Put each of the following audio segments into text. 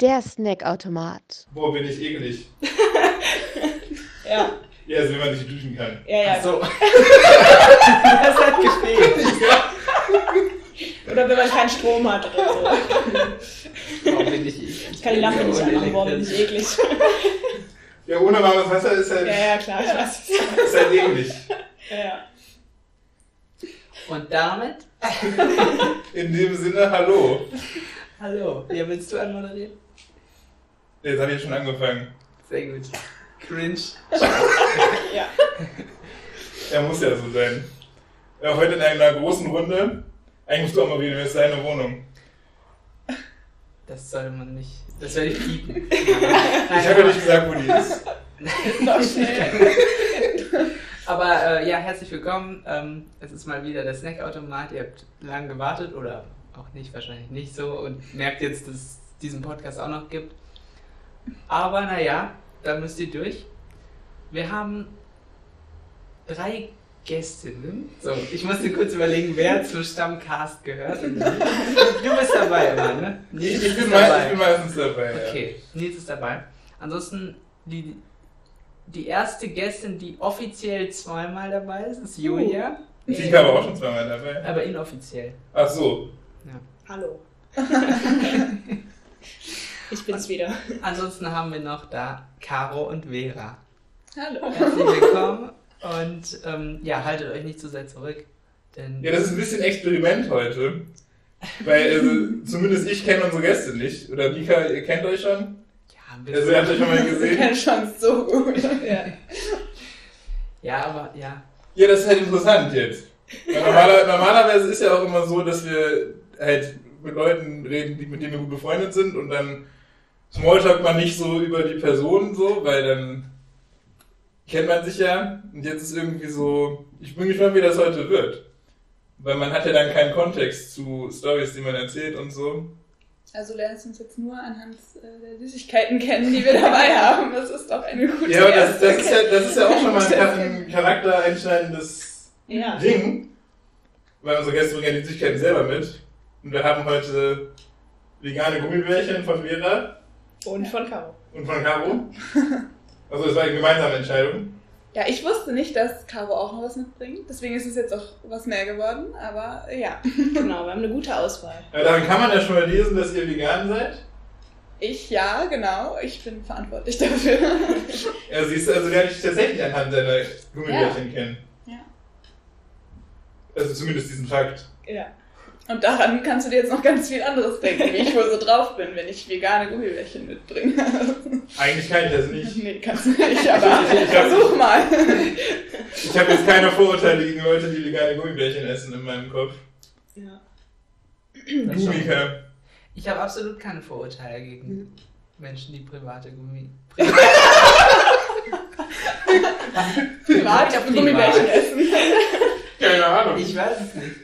Der Snackautomat. Boah, bin ich eklig. Ja, Ja, also wenn man sich duschen kann. ja, ja. Ach so. das hat gefehlt. Oder wenn man keinen Strom hat oder so. Warum bin ich eklig? Ich kann die Lampe nicht anmachen, warum bin ich eklig? Ja, ohne warmes Wasser ist halt, Ja, ja, klar, ich weiß. ist halt eklig. Ja, ja. Und damit? In dem Sinne, hallo. Hallo. Ja, willst du anmoderieren? Jetzt habe ich schon angefangen. Sehr gut. Cringe. ja. Er muss ja so sein. Ja, heute in einer großen Runde. Eigentlich musst du auch mal wieder, ist deine Wohnung. Das soll man nicht. Das soll ich piepen. Ich habe ja nicht gesagt, wo die ist. Noch schnell. Aber äh, ja, herzlich willkommen. Ähm, es ist mal wieder der Snackautomat. Ihr habt lange gewartet oder auch nicht, wahrscheinlich nicht so und merkt jetzt, dass es diesen Podcast auch noch gibt. Aber naja, da müsst ihr durch. Wir haben drei Gästinnen. So, ich musste kurz überlegen, wer zum Stammcast gehört. Du bist dabei immer, ne? Ich, Nils ich, ist bin, dabei. ich bin meistens dabei. Ja. Okay, Nils ist dabei. Ansonsten die, die erste Gästin, die offiziell zweimal dabei ist, ist Julia. Ich war aber auch schon zweimal dabei. Aber inoffiziell. Ach so. Hallo. ich bin's wieder. Ansonsten haben wir noch da Caro und Vera. Hallo. Herzlich willkommen und ähm, ja, haltet euch nicht zu sehr zurück. Denn Ja, das ist ein bisschen Experiment heute. Weil, also, zumindest ich kenne unsere Gäste nicht. Oder Mika, ihr kennt euch schon? ja, ein Also, ihr habt bisschen, euch schon mal gesehen. Keine Chance, so gut. Ja. ja, aber ja. Ja, das ist halt interessant jetzt. Weil normaler, normalerweise ist ja auch immer so, dass wir halt mit Leuten reden, die, mit denen wir gut befreundet sind und dann Smalltalk man nicht so über die Person so, weil dann kennt man sich ja und jetzt ist irgendwie so, ich bin gespannt, wie das heute wird. Weil man hat ja dann keinen Kontext zu Stories, die man erzählt und so. Also lernst du uns jetzt nur anhand äh, der Süßigkeiten kennen, die wir dabei haben. Das ist doch eine gute Ja, aber das, das, ist, ja, das ist ja auch schon mal ein, ein charaktereinschneidendes Ja. Ding, weil unsere Gäste bringen ja die Süßigkeiten selber mit. Und wir haben heute vegane Gummibärchen von Vera Und von Caro. und von Caro. Also es war eine gemeinsame Entscheidung. Ja, ich wusste nicht, dass Caro auch noch was mitbringt. Deswegen ist es jetzt auch was mehr geworden. Aber ja, Genau, wir haben eine gute Auswahl. Aber daran kann man ja schon mal lesen, dass ihr vegan seid. ich ja, genau. Ich bin verantwortlich dafür. Ja, siehst du, also lerne ich tatsächlich anhand deiner Gummibärchen kennen. Ja. Also zumindest diesen Fakt. Ja. Und daran kannst du dir jetzt noch ganz viel anderes denken, wie ich wohl so drauf bin, wenn ich vegane Gummibärchen mitbringe. Eigentlich kann ich das nicht. nee, kannst du nicht, aber Ich hab- versuch mal. Ich habe jetzt keine Vorurteile gegen Leute, die vegane Gummibärchen essen in meinem Kopf. ja. Das Du, schon. Mika. Ich habe absolut keine Vorurteile gegen Mhm. Menschen, die private Gummi. Privat Privat. Gummibärchen essen. Keine Ahnung. Ich weiß es nicht.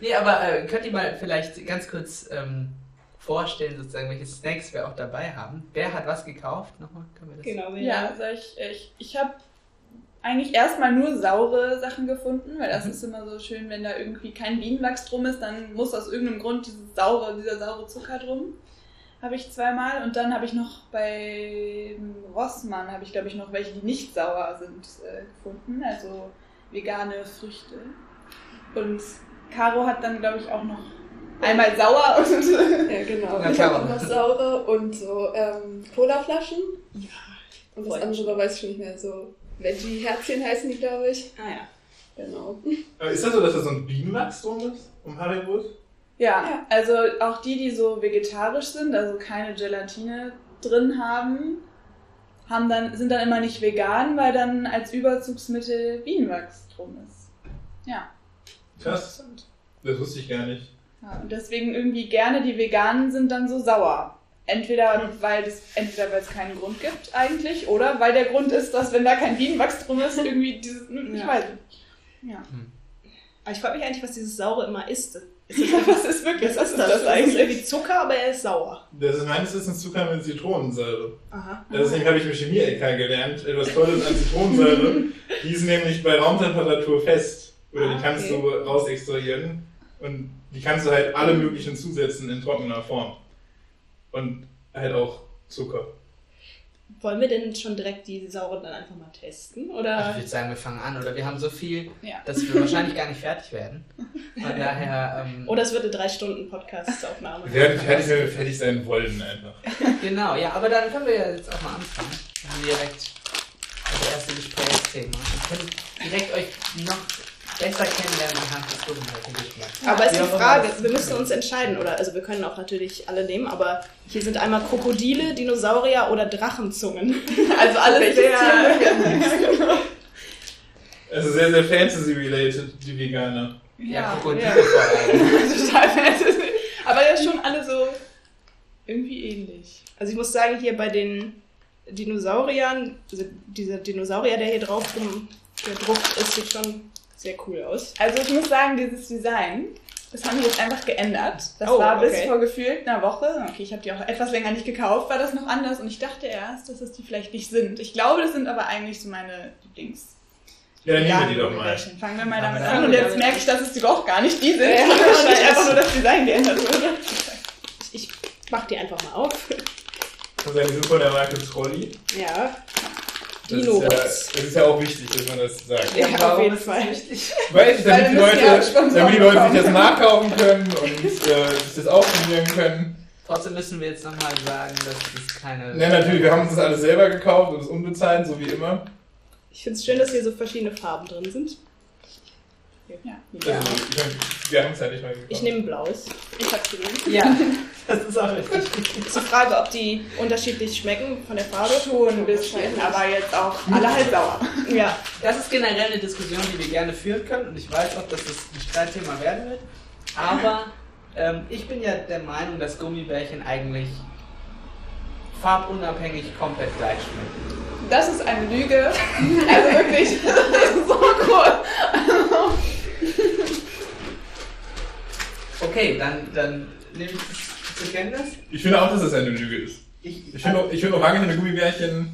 Nee, aber äh, könnt ihr mal vielleicht ganz kurz ähm, vorstellen, sozusagen, welche Snacks wir auch dabei haben? Wer hat was gekauft? Nochmal, können wir das? Genau, Ja, also ich, ich, ich habe eigentlich erstmal nur saure Sachen gefunden, weil das Mhm. ist immer so schön, wenn da irgendwie kein Bienenwachs drum ist, dann muss aus irgendeinem Grund dieses saure, dieser saure Zucker drum. Habe ich zweimal und dann habe ich noch bei Rossmann habe ich glaube ich noch welche, die nicht sauer sind, äh, gefunden, also vegane Früchte. Und Caro hat dann glaube ich auch noch einmal sauer und Ja, genau. Na ich habe noch saure und so ähm, Colaflaschen. Ja. Und das andere weiß ich schon nicht mehr. So Veggie-Herzchen heißen die, glaube ich. Ah ja. Genau. Aber ist das so, dass da so ein Bienenwachs drum ist? Um Haribut? Ja, Ja. also auch die, die so vegetarisch sind, also keine Gelatine drin haben, haben dann, sind dann immer nicht vegan, weil dann als Überzugsmittel Bienenwachs drum ist. Ja. Krass. Das wusste ich gar nicht. ja. Und deswegen irgendwie gerne die Veganen sind dann so sauer. Entweder weil es entweder weil es keinen Grund gibt eigentlich, oder weil der Grund ist, dass wenn da kein Bienenwachs drum ist, irgendwie dieses. Ich Ja. weiß nicht. Ja. Aber ich frage mich eigentlich, was dieses Saure immer ist. Was ist wirklich? Was ist das? Das ist irgendwie Zucker, aber er ist sauer. Das ist meines Wissens Zucker mit Zitronensäure. Aha. Deswegen habe ich im Chemie-LK gelernt, etwas Tolles an Zitronensäure. Die ist nämlich bei Raumtemperatur fest. Oder die Ah, kannst okay. du rausextrahieren. Und die kannst du halt alle möglichen zusetzen in trockener Form. Und halt auch Zucker. Wollen wir denn schon direkt die Sauren dann einfach mal testen? Ich Oder? würde sagen, wir fangen an. Oder wir haben so viel, Ja. dass wir wahrscheinlich gar nicht fertig werden. Von daher, ähm, Oder es wird eine drei Stunden Podcast-Aufnahme. Wir werden fertig, wenn wir fertig sein wollen einfach. genau, ja, aber dann können wir ja jetzt auch mal anfangen. Dann haben wir direkt das erste Gesprächsthema. Und können direkt euch noch besser kennenlernen anhand des Gummihaltengeschmacks. Aber es ist die Frage, wir müssen uns entscheiden, oder? Also wir können auch natürlich alle nehmen, aber hier sind einmal Krokodile, Dinosaurier oder Drachenzungen. Also alles Welches sehr. Also sehr, sehr fantasy-related, die Veganer. Ja, Ja, Krokodile ja. vor allem. Total fantasy. Aber ja schon alle so irgendwie ähnlich. Also ich muss sagen, hier bei den Dinosauriern, also dieser Dinosaurier, der hier drauf gedruckt ist, sieht schon sehr cool aus. Also ich muss sagen, dieses Design, das haben die jetzt einfach geändert. Das Oh, war bis okay. vor gefühlt einer Woche, okay, ich habe die auch etwas länger nicht gekauft, war das noch anders und ich dachte erst, dass es die vielleicht nicht sind. Ich glaube, das sind aber eigentlich so meine Lieblings. Ja, dann nehmen wir die Ja, doch mal. Fangen wir mal damit wir an und jetzt merke ich, dass es die doch gar nicht die sind, Ja, sondern nicht wahrscheinlich. einfach nur das Design geändert wurde. Ich mach die einfach mal auf. Das ist die von der Marke Trolli. Ja. Das ist, Dinos. ja, das ist ja auch wichtig, dass man das sagt. Ja, auf jeden das Fall. wichtig? Weil, damit, Weil die Leute, damit die Leute sich das nachkaufen können und äh, sich das ausprobieren können. Trotzdem müssen wir jetzt nochmal sagen, dass es keine. Ja, natürlich, wir haben uns das alles selber gekauft und es unbezahlt, so wie immer. Ich finde es schön, dass hier so verschiedene Farben drin sind. Ja, Also, ich mein, wir haben es ja nicht mal gekauft. Ich nehme blaues. ich hab's gesehen. Ja, das ist auch richtig. Ist die Frage, ob die unterschiedlich schmecken von der Farbe. Schon ein bisschen, aber jetzt auch alle halt sauer. Ja. Das ist generell eine Diskussion, die wir gerne führen können und ich weiß auch, dass das ein Streitthema werden wird. Aber ähm, ich bin ja der Meinung, dass Gummibärchen eigentlich farbunabhängig komplett gleich schmecken. Das ist eine Lüge. Also wirklich, das ist so cool. Okay, dann, dann nehme ich das zur Kenntnis. Ich finde auch, dass das eine Lüge ist. Ich, Ich finde, ich finde orangene Gummibärchen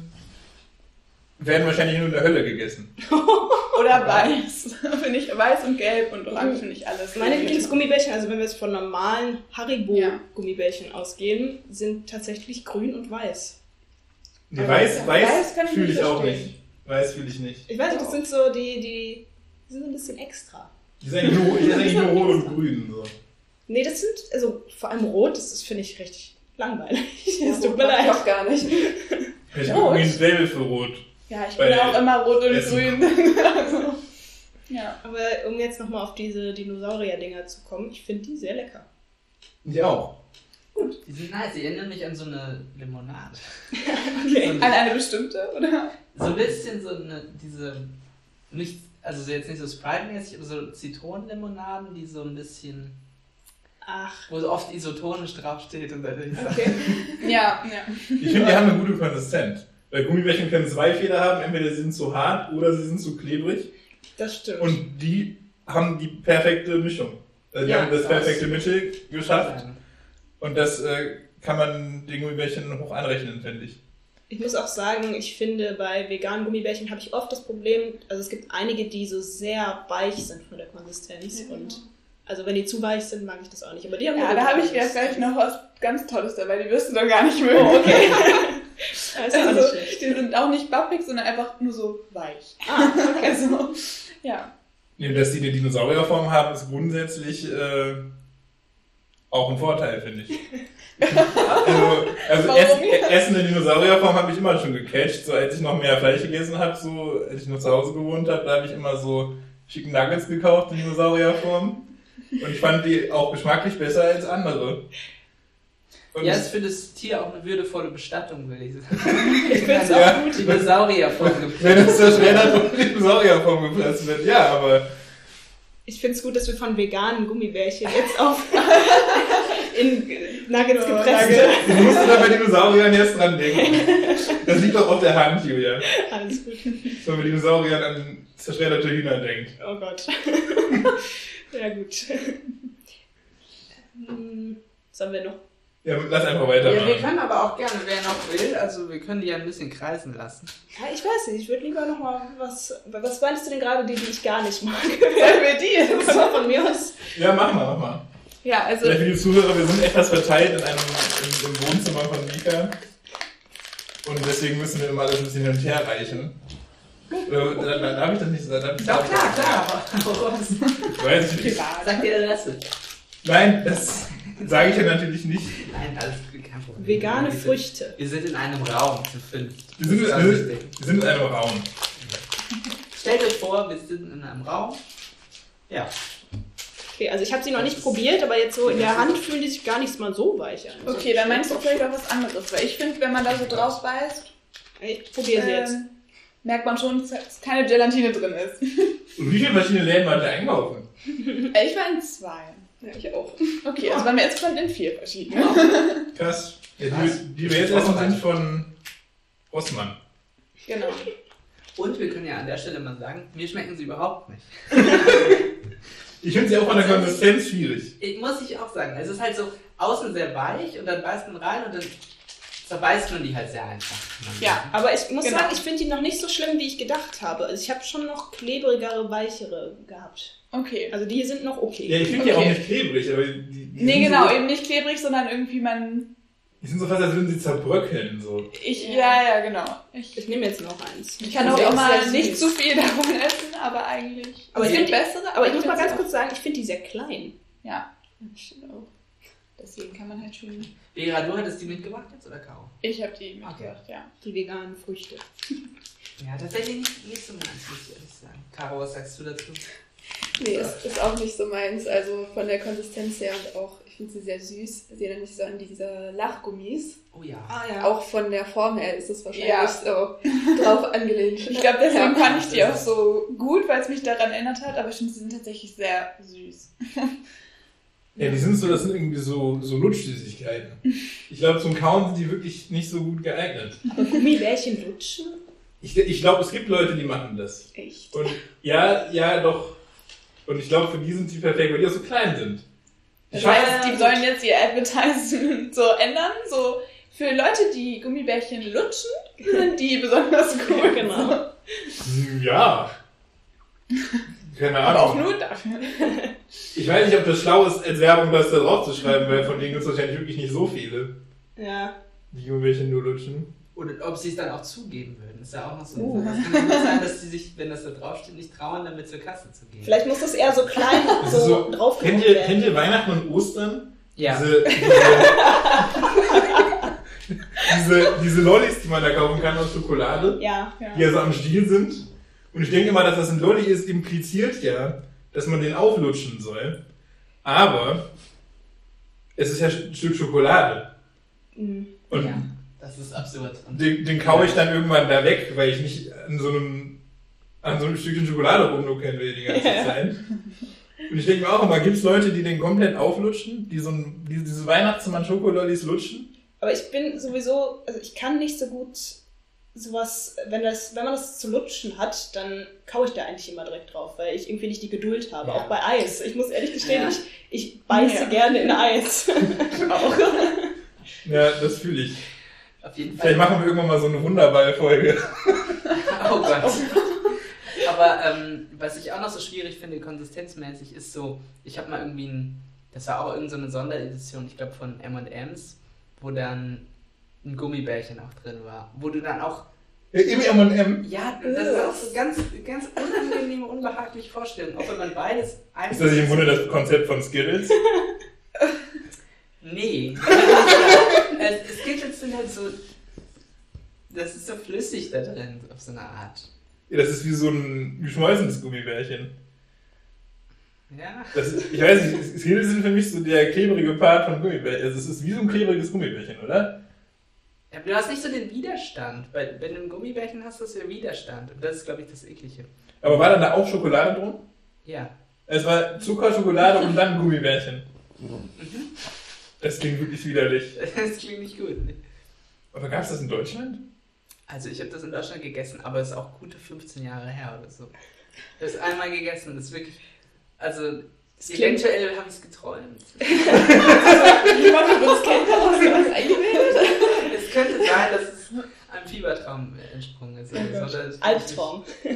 werden wahrscheinlich nur in der Hölle gegessen. Oder weiß. Finde ich weiß und gelb und orange finde ich alles. Meine Lieblingsgummibärchen, also wenn wir jetzt von normalen Ja. Haribo-Gummibärchen ausgehen, sind tatsächlich grün und weiß. Nee, weiß, weiß weiß, kann ich fühle nicht ich auch nicht. Weiß fühle ich nicht. Ich weiß nicht, das sind so die, die, die sind ein bisschen extra. Die sind eigentlich nur, die sind eigentlich nur rot und grün. So. Nee, das sind, also vor allem rot, das finde ich, richtig langweilig. Ja, Es tut mir leid. Doch gar nicht. Ich Rot? habe ein Label für rot. Ja, ich bin auch immer rot und Essen. grün. also, ja. Aber um jetzt nochmal auf diese Dinosaurier-Dinger zu kommen, ich finde die sehr lecker. Ich auch. die sind nice, die erinnern mich an so eine Limonade. Okay. So An eine bestimmte, oder? So ein bisschen so eine, diese, nicht, also so jetzt nicht so Sprite-mäßig, aber so Zitronenlimonaden, die so ein bisschen, Ach, wo so oft isotonisch draufsteht und dann ist okay. Ja, ja. Ich finde, die haben eine gute Konsistenz. Weil Gummibärchen können zwei Fehler haben. Entweder sie sind zu hart oder sie sind zu klebrig. Das stimmt. Und die haben die perfekte Mischung. Also die Ja, haben das das- perfekte Mittel geschafft. sagen. Und das äh, kann man den Gummibärchen hoch anrechnen, finde ich. Ich muss auch sagen, ich finde, bei veganen Gummibärchen habe ich oft das Problem, also es gibt einige, die so sehr weich sind von der Konsistenz. Ja. Und also wenn die zu weich sind, mag ich das auch nicht. Aber die haben Ja, da habe ich jetzt gleich noch was ganz Tolles dabei, die wirst du dann gar nicht mögen. Oh, okay. Also, schlecht. die sind auch nicht bappig, sondern einfach nur so weich. Ah, okay. Also, ja. Nee, dass die eine Dinosaurierform haben, ist grundsätzlich äh, auch ein Vorteil, finde ich. also, also Essen in Dinosaurierform habe ich immer schon gecatcht. So als ich noch mehr Fleisch gegessen habe, so als ich noch zu Hause gewohnt habe, da habe ich immer so Chicken Nuggets gekauft in Dinosaurierform. Und ich fand die auch geschmacklich besser als andere. Und Ja, das- ist für das Tier auch eine würdevolle Bestattung, will ich sagen. Ich finde es Ja. auch gut. Dinosaurierform wenn es zerschreddert und in Dinosaurierform gepresst wird, ja, aber Ich finde es gut, dass wir von veganen Gummibärchen jetzt auf in Nuggets Ja, gepresst Nuggets. du musst da bei Dinosauriern jetzt dran denken. Das liegt doch auf der Hand, Julia. Alles gut. So bei Dinosauriern an zerschredderte Hühner denkt. Oh Gott. Ja, gut. Hm, Was haben wir noch? Ja, lass einfach Ja, wir können aber auch gerne, wer noch will, also wir können die ja ein bisschen kreisen lassen. Ja, ich weiß nicht, ich würde lieber noch mal was. Was meinst du denn gerade, die, die ich gar nicht mag? Sollen wir die jetzt? Von mir aus. Ja, mach mal, mach mal. Ja, also, Vielleicht für die Zuhörer, wir sind etwas verteilt in einem, im, im Wohnzimmer Zimmer von Mika. Und deswegen müssen wir immer alles ein bisschen hin und her reichen. Oder, da- da- Darf ich das nicht sagen? Ich Doch, das klar, klar. Ich weiß nicht. Privat. Sag dir Rest. Nein, das sage ich ja natürlich nicht. Nein, alles kein Problem. Vegane wir sind, Früchte. Wir sind in einem Raum zu fünf. Wir sind, ist wir, sind, sind in einem Raum. Stellt euch vor, wir sind in einem Raum. Ja. Okay, also ich habe sie noch nicht probiert, aber jetzt so in der Hand fühlen die sich gar nicht mal so weich an. Okay, dann meinst du vielleicht auch was anderes, weil ich finde, wenn man da so drauf beißt, Ich probiere sie jetzt. Merkt man schon, dass keine Gelatine drin ist. Und wie viele verschiedene Läden waren da einkaufen? Äh, Ich war in zwei. Ja, ich auch. Okay, also waren wir insgesamt in vier verschiedene. Krass. Ja, Was? die, die wir jetzt essen, sind von Rossmann. Genau. Und wir können ja an der Stelle mal sagen, mir schmecken sie überhaupt nicht. Ich finde sie auch von der Konsistenz schwierig. Ich, muss ich auch sagen. Es ist halt so außen sehr weich und dann beißt man rein und dann zerbeißt man die halt sehr einfach. Ja. Aber ich muss Genau. sagen, ich finde die noch nicht so schlimm, wie ich gedacht habe. Also ich habe schon noch klebrigere, weichere gehabt. Okay. Also die sind noch Ja, okay. ich finde die auch Okay. nicht klebrig, aber die, die Nee, sind genau, So, eben nicht klebrig, sondern irgendwie man. die sind so fast, als würden sie zerbröckeln. So. Ich, Ja. ja, ja, genau. Ich, Ich nehme jetzt noch eins. ich kann auch ist immer nicht zu viel davon essen, aber eigentlich. Aber ich bessere, Aber ich muss mal ganz kurz sagen, ich finde die sehr klein. Ja, das stimmt auch. Deswegen kann man halt schon. Vera, du hattest die mitgebracht jetzt oder Caro? Ich habe die mitgebracht, ja. Die veganen Früchte. Ja, tatsächlich nicht, nicht so meins, muss ich ehrlich sagen. Caro, was sagst du dazu? Nee, ist, ist auch nicht so meins. Also von der Konsistenz her und auch, ich finde sie sehr süß. Sie erinnert mich so an diese Lachgummis. Oh ja. Ah ja. Auch von der Form her ist es wahrscheinlich Ja. so drauf angelehnt. Ich glaube, deswegen Ja. fand ich die auch so gut, weil es mich daran erinnert hat, aber ich finde, sie sind tatsächlich sehr süß. Ja, die sind so, das sind irgendwie so, so Lutschsüßigkeiten. Ich glaube, zum Kauen sind die wirklich nicht so gut geeignet. Aber Gummibärchen lutschen? Ich, ich glaube, es gibt Leute, die machen das. Echt. Und ja, ja, doch. Und ich glaube, für die sind die perfekt, weil die auch so klein sind. Das Ich heißt, weiß, die sollen jetzt ihr Advertisement so ändern, so für Leute, die Gummibärchen lutschen, sind die besonders cool. Genau. Ja. Keine Aber auch Ahnung. nur dafür. Ich weiß nicht, ob das schlau ist, als Werbung das da drauf zu schreiben, weil von denen gibt es wahrscheinlich wirklich nicht so viele, Ja. die irgendwelche nur lutschen. Oder ob sie es dann auch zugeben würden, ist ja auch noch so. Uh. Es kann sein, dass sie sich, wenn das da draufsteht, nicht trauen, damit zur Kasse zu gehen. Vielleicht muss das eher so klein Das so, so- drauf Kennt ihr, kennt ihr Weihnachten und Ostern? Ja. Diese, diese, diese, diese Lollis, die man da kaufen kann aus Schokolade, Ja. die ja so am Stiel sind. Und ich denke mal, dass das ein Lolli ist, impliziert ja, dass man den auflutschen soll. Aber es ist ja ein Stück Schokolade. Mhm. Und ja. Das ist absurd. Und den, den kaue ich dann irgendwann da weg, weil ich nicht an so einem, an so einem Stückchen Schokolade rumnuckeln will die ganze Zeit. Und ich denke mir auch immer, gibt es Leute, die den komplett auflutschen, die so ein, die, diese Weihnachtsmann-Schokolollis lutschen? Aber ich bin sowieso, also ich kann nicht so gut sowas, wenn das, wenn man das zu lutschen hat, dann kaue ich da eigentlich immer direkt drauf, weil ich irgendwie nicht die Geduld habe. Ja. Auch bei Eis. Ich muss ehrlich gestehen, Ja. ich, ich beiße Ja. gerne in Eis. auch. Ja, das fühle ich. auf jeden Fall. Vielleicht machen wir irgendwann mal so eine Wunderball-Folge. Oh Gott. Aber ähm, was ich auch noch so schwierig finde, konsistenzmäßig, ist so, ich habe mal irgendwie ein, das war auch irgendeine so eine Sonderedition, ich glaube von M&M's, wo dann ein Gummibärchen auch drin war. Wo du dann auch, Ja, Im M&M. ja, das ist auch so ganz, ganz unangenehme, unbehagliche Vorstellung, auch wenn man beides Ist einfach... das nicht im Grunde das Konzept von Skittles? Nee. es, Skittles sind halt so, das ist so flüssig da drin, auf so eine Art. Ja, das ist wie so ein geschmolzenes Gummibärchen. Ja. Das ist, ich weiß nicht, Skittles sind für mich so der klebrige Part von Gummibärchen. Also es ist wie so ein klebriges Gummibärchen, oder? Ja, du hast nicht so den Widerstand. Weil, wenn du ein Gummibärchen hast, hast du ja Widerstand. Und das ist, glaube ich, das Eklige. Aber war dann da auch Schokolade drin? Ja. Es war Zucker, Schokolade und dann Gummibärchen. Das klingt wirklich widerlich. Das klingt nicht gut. ne? Aber gab es das in Deutschland? Also, ich habe das in Deutschland gegessen, aber es ist auch gute 15 Jahre her oder so. Ich habe es einmal gegessen. Das ist wirklich. Also, klingt- eventuell habe ich es geträumt. Niemand von uns kennt das, hast du was eingebildet? Es könnte sein, dass es einem Fiebertraum entsprungen ist. Oh oder Gott. so. Das- Albtraum. Das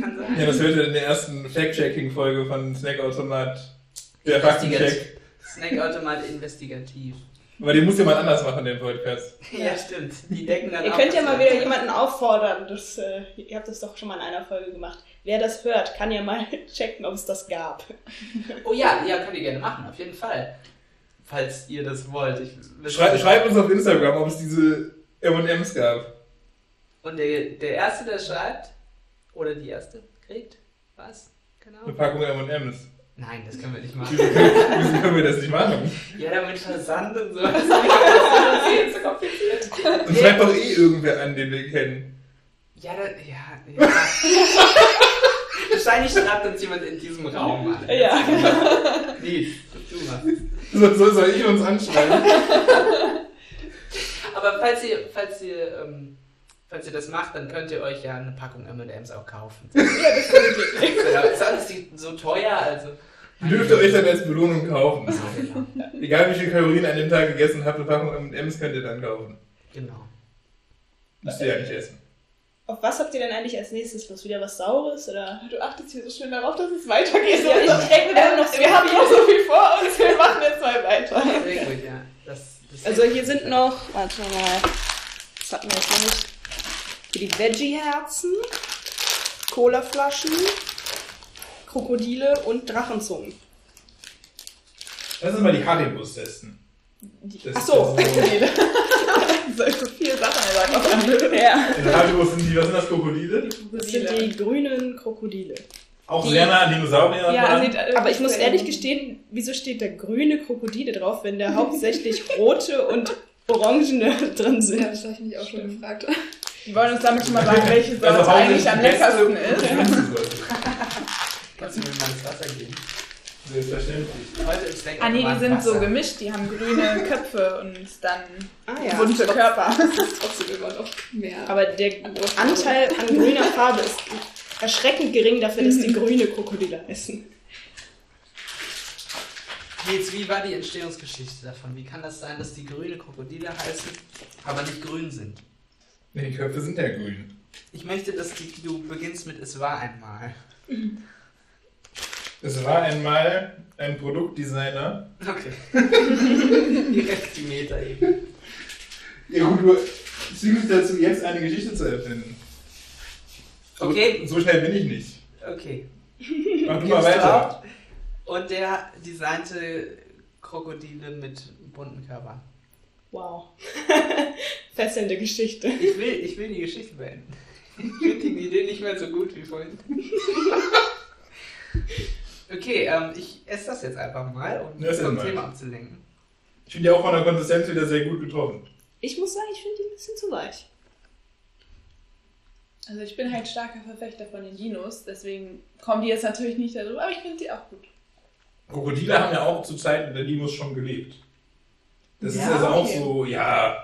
kann sein. Ja, das hört ihr in der ersten Fact-Checking-Folge von Snackautomat. Der Investigativ. Faktencheck. Snackautomat investigativ. Aber den muss jemand anders machen, den Podcast. Ja, stimmt. Die decken dann Ihr auch könnt ja mal wieder jemanden auffordern. Das, äh, ihr habt das doch schon mal in einer Folge gemacht. Wer das hört, kann ja mal checken, ob es das gab. Oh ja, ja, könnt ihr gerne machen, auf jeden Fall. Falls ihr das wollt. Ich, Schrei, schreibt uns auf Instagram, ob es diese M&M's gab. Und der, der Erste, der schreibt, oder die Erste, kriegt, was? Genau. Eine Packung M&M's. Nein, das können wir nicht machen. Wieso können wir das nicht machen? Ja, damit Versand und so. Das ist zu kompliziert. Und schreibt doch eh irgendwer an, den wir kennen. Ja, da, ja, ja. Wahrscheinlich schreibt uns jemand in diesem Raum an. Ja. Lies, du machst. So, so soll ich uns anschreiben. Aber falls ihr, falls ihr, ähm, falls ihr das macht, dann könnt ihr euch ja eine Packung M&M's auch kaufen. Ja, das. Genau, ist alles so teuer, also. Die dürft ihr euch dann als Belohnung kaufen. Ja, genau. Egal wie viele Kalorien ihr an dem Tag gegessen habt, eine Packung M&M's könnt ihr dann kaufen. genau. Müsst ihr ja nicht essen. Auf was habt ihr denn eigentlich als nächstes Lust? Wieder was Saures? Oder? Du achtest hier so schön darauf, dass es weitergeht. Ja, ich denke, wir haben noch so wir haben viel. noch so viel vor uns, wir machen jetzt mal weiter. Sehr gut, ja. Das, das Also hier sind noch, warte mal, das hatten wir jetzt noch nicht. Hier die Veggie-Herzen, Colaflaschen, Krokodile und Drachenzungen. Lass uns mal die Haribus testen. Das Ach so. ist ja So viele Sachen gesagt auf einmal. Ja. In sind die, was sind das, Krokodile? Das sind die grünen Krokodile. Auch Die- sehr nah an Dinosaurier. Ja, äh, Aber ich muss sehr ehrlich gestehen, wieso steht da grüne Krokodile drauf, wenn da hauptsächlich rote und orangene drin Ja, sind? das habe ich mich auch schon gefragt. Die wollen uns damit schon mal sagen, welche Sorte Also eigentlich am leckersten ist. Kannst du mir mal ins Wasser geben? Selbstverständlich. Heute ist Snack Ah nee, die sind so Wasser. gemischt, die haben grüne Köpfe und dann Ah bunte Körper. Das ist trotzdem immer noch mehr. Aber der Anteil an grüner Farbe ist erschreckend gering dafür, dass die grüne Krokodile essen. Nils, wie war die Entstehungsgeschichte davon? Wie kann das sein, dass die grüne Krokodile heißen, aber nicht grün sind? Nee, die Köpfe sind ja grün. Ich möchte, dass die, du beginnst mit Es war einmal. Es war einmal ein Produktdesigner. Okay. Direkt die Meta-Ebene. Ja gut, du zwingst mich dazu, jetzt eine Geschichte zu erfinden. So- Okay. So schnell bin ich nicht. Okay. Mach du mal weiter. Und der designte Krokodile mit bunten Körpern. Wow. Fesselnde Geschichte. Ich will, ich will die Geschichte beenden. Ich finde die Idee nicht mehr so gut wie vorhin. Okay, ähm, ich esse das jetzt einfach mal, um Ess vom. Thema abzulenken. Ich finde die auch von der Konsistenz wieder sehr gut getroffen. Ich muss sagen, ich finde die ein bisschen zu weich. Also ich bin halt starker Verfechter von den Dinos, deswegen kommen die jetzt natürlich nicht darüber, aber ich finde sie auch gut. Krokodile haben ja auch zu Zeiten der Dinos schon gelebt. Das ist Ja, also auch okay. so, ja.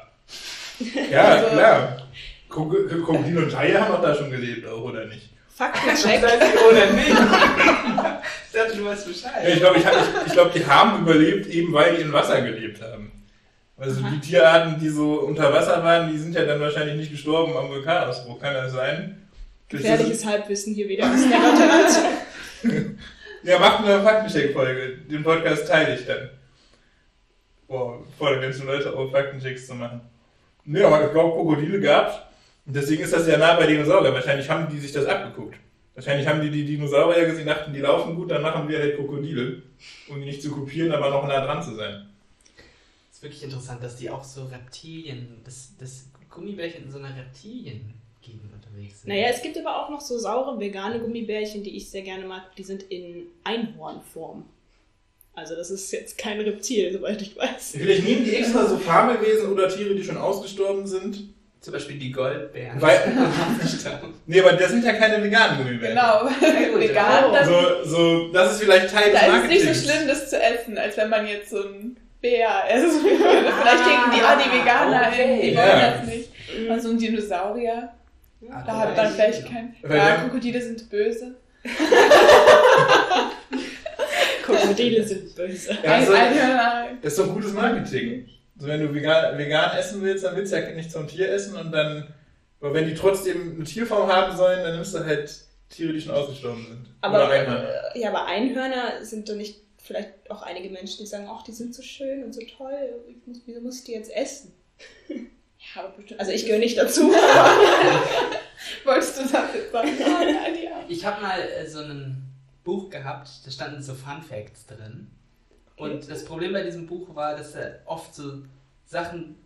Ja, Also- klar. Kroko- Krokodile und Haie haben auch da schon gelebt, auch, oder nicht? Faktencheck. Oder nicht? Ich dachte, du weißt Ja, Bescheid. ich glaube, ich, ich glaub, die haben überlebt, eben weil die in Wasser gelebt haben. Also die Tierarten, die so unter Wasser waren, die sind ja dann wahrscheinlich nicht gestorben am Vulkanausbruch. Kann das sein? Gefährliches Halbwissen hier wieder aus der Ja, macht eine Faktencheck-Folge. Den Podcast teile ich dann. Boah, voll den ganzen Leute auf Faktenchecks zu machen. Nee, aber ich glaube, Krokodile gab's. Und deswegen ist das ja nah bei Dinosauriern. Wahrscheinlich haben die sich das abgeguckt. Wahrscheinlich haben die die Dinosaurier gesehen, dachten, die laufen gut, dann machen wir halt Krokodile. Um die nicht zu kopieren, aber noch nah dran zu sein. Es ist wirklich interessant, dass die auch so Reptilien, dass, dass Gummibärchen in so einer Reptiliengegend unterwegs sind. Naja, es gibt aber auch noch so saure vegane Gummibärchen, die ich sehr gerne mag. Die sind in Einhornform. Also das ist jetzt kein Reptil, soweit ich weiß. Vielleicht nehmen die extra so Fabelwesen oder Tiere, die schon ausgestorben sind. Zum Beispiel die Goldbären. Weil, nee, aber das sind ja keine veganen Gummibärchen. Genau, vegan, ja. das, So, so, das ist vielleicht Teil des da ist es nicht Marketings. so schlimm, das zu essen, als wenn man jetzt so ein Bär essen würde. Vielleicht denken die, ah, die Veganer, okay. die wollen Ja. das nicht. Und so ein Dinosaurier, Ah, da hat man vielleicht kein... Weil Ja, Krokodile sind böse. Krokodile sind böse. Ja, Ein, so- Einhörner, Das ist doch gutes Marketing. So, wenn du vegan, vegan essen willst, dann willst du ja nicht zum Tier essen und dann, aber wenn die trotzdem eine Tierform haben sollen, dann nimmst du halt Tiere, die schon ausgestorben sind. Aber, Oder Einhörner. äh, ja, aber Einhörner sind doch nicht vielleicht auch einige Menschen, die sagen, ach, die sind so schön und so toll, ich muss, wieso muss ich die jetzt essen? Ja, aber bestimmt. Also ich gehöre nicht dazu. Wolltest du das jetzt sagen? Ich habe mal äh, so ein Buch gehabt, da standen so Fun Facts drin. Und das Problem bei diesem Buch war, dass da oft so Sachen,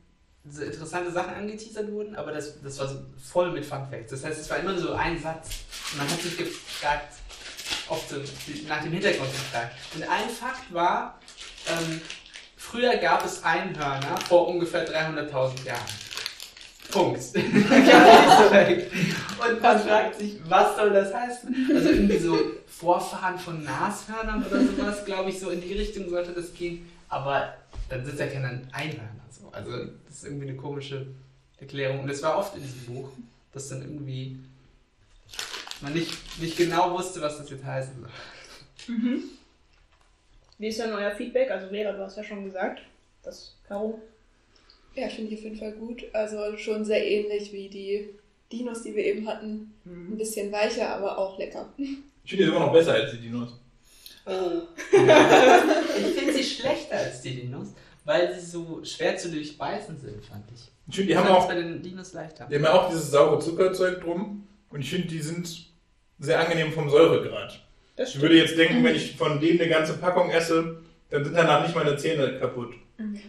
so interessante Sachen angeteasert wurden, aber das, das war so voll mit Fun Facts. Das heißt, es war immer so ein Satz. Und man hat sich gefragt, oft so nach dem Hintergrund gefragt. Und ein Fakt war, ähm, früher gab es Einhörner vor ungefähr 300.000 Jahren. Punkt. Und man fragt sich, was soll das heißen? Also irgendwie so Vorfahren von Nashörnern oder sowas, glaube ich, so in die Richtung sollte das gehen. Aber dann sind es ja keine Einhörner. So. Also das ist irgendwie eine komische Erklärung. Und es war oft in diesem Buch, dass dann irgendwie man nicht, nicht genau wusste, was das jetzt heißen soll. Wie ist denn euer Feedback? Also Vera, du hast ja schon gesagt, dass Caro Ja, finde ich auf jeden Fall gut. Also schon sehr ähnlich wie die Dinos, die wir eben hatten. Ein bisschen weicher, aber auch lecker. Ich finde die immer noch besser als die Dinos. Ich finde sie schlechter als die Dinos, weil sie so schwer zu durchbeißen sind, fand ich. Ich finde, die Ich haben auch, bei den Dinos leichter. die haben ja auch dieses saure Zuckerzeug drum. Und ich finde, die sind sehr angenehm vom Säuregrad. Das Ich würde jetzt denken, wenn ich von denen eine ganze Packung esse, dann sind danach nicht meine Zähne kaputt. Und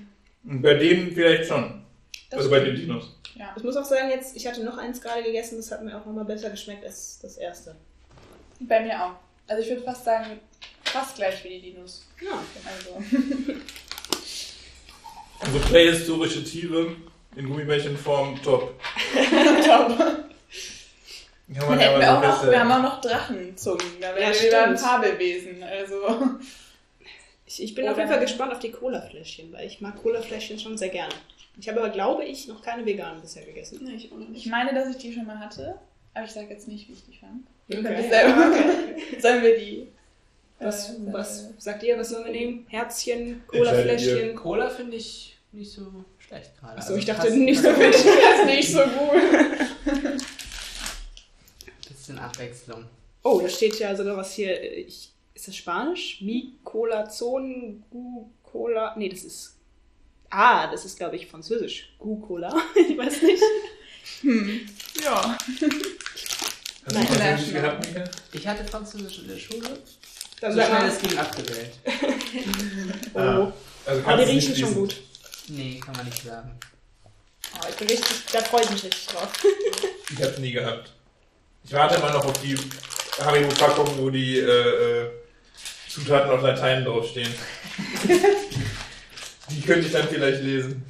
bei denen vielleicht schon. Das also bei den. Dinos. Ja. Ich muss auch sagen, jetzt, ich hatte noch eins gerade gegessen, das hat mir auch nochmal besser geschmeckt als das erste. Bei mir auch. Also ich würde fast sagen, fast gleich wie die Dinos. Ja. Also. Also prähistorische Tiere in Gummibärchenform, top. Top. Kann man ja wir, mal auch so noch, wir haben auch noch Drachenzungen. Da Ja, wären wir wieder ein. Fabelwesen. Also. Ich, ich bin Oder- auf jeden Fall gespannt auf die Cola-Fläschchen, weil ich mag Cola-Fläschchen schon sehr gerne. Ich habe aber, glaube ich, noch keine veganen bisher gegessen. Nee, ich auch Ich meine, dass ich die schon mal hatte. Aber ich sage jetzt nicht, wie ich die fand. Okay. Selber- Sollen wir die. Was, äh, was sagt ihr, was sollen wir nehmen? Herzchen, Cola-Fläschchen? Cola finde ich nicht so schlecht gerade. Achso, ich Also dachte passt- nicht so gut. Das ist nicht so gut. Bisschen Abwechslung. Oh, da steht ja sogar was hier. äh, Ich, ist das Spanisch? Mi Cola Zon Gu Cola. Nee, das ist. Ah, das ist, glaube ich, Französisch. Gu Cola. ich weiß nicht. Hm. Ja. Hast du Nein. Französisch gehabt, Mika? Ich hatte Französisch in der Schule. Dann so schnell es ging abgewählt. Oh. Ah, Also Aber die riechen schon gut. Nee, kann man nicht sagen. Oh, ich bin richtig, da freue ich mich richtig drauf. Ich hab's nie gehabt. Ich warte immer noch auf die Haribo-Packung, wo die äh, äh, Zutaten auf Latein draufstehen. die könnte ich dann vielleicht lesen.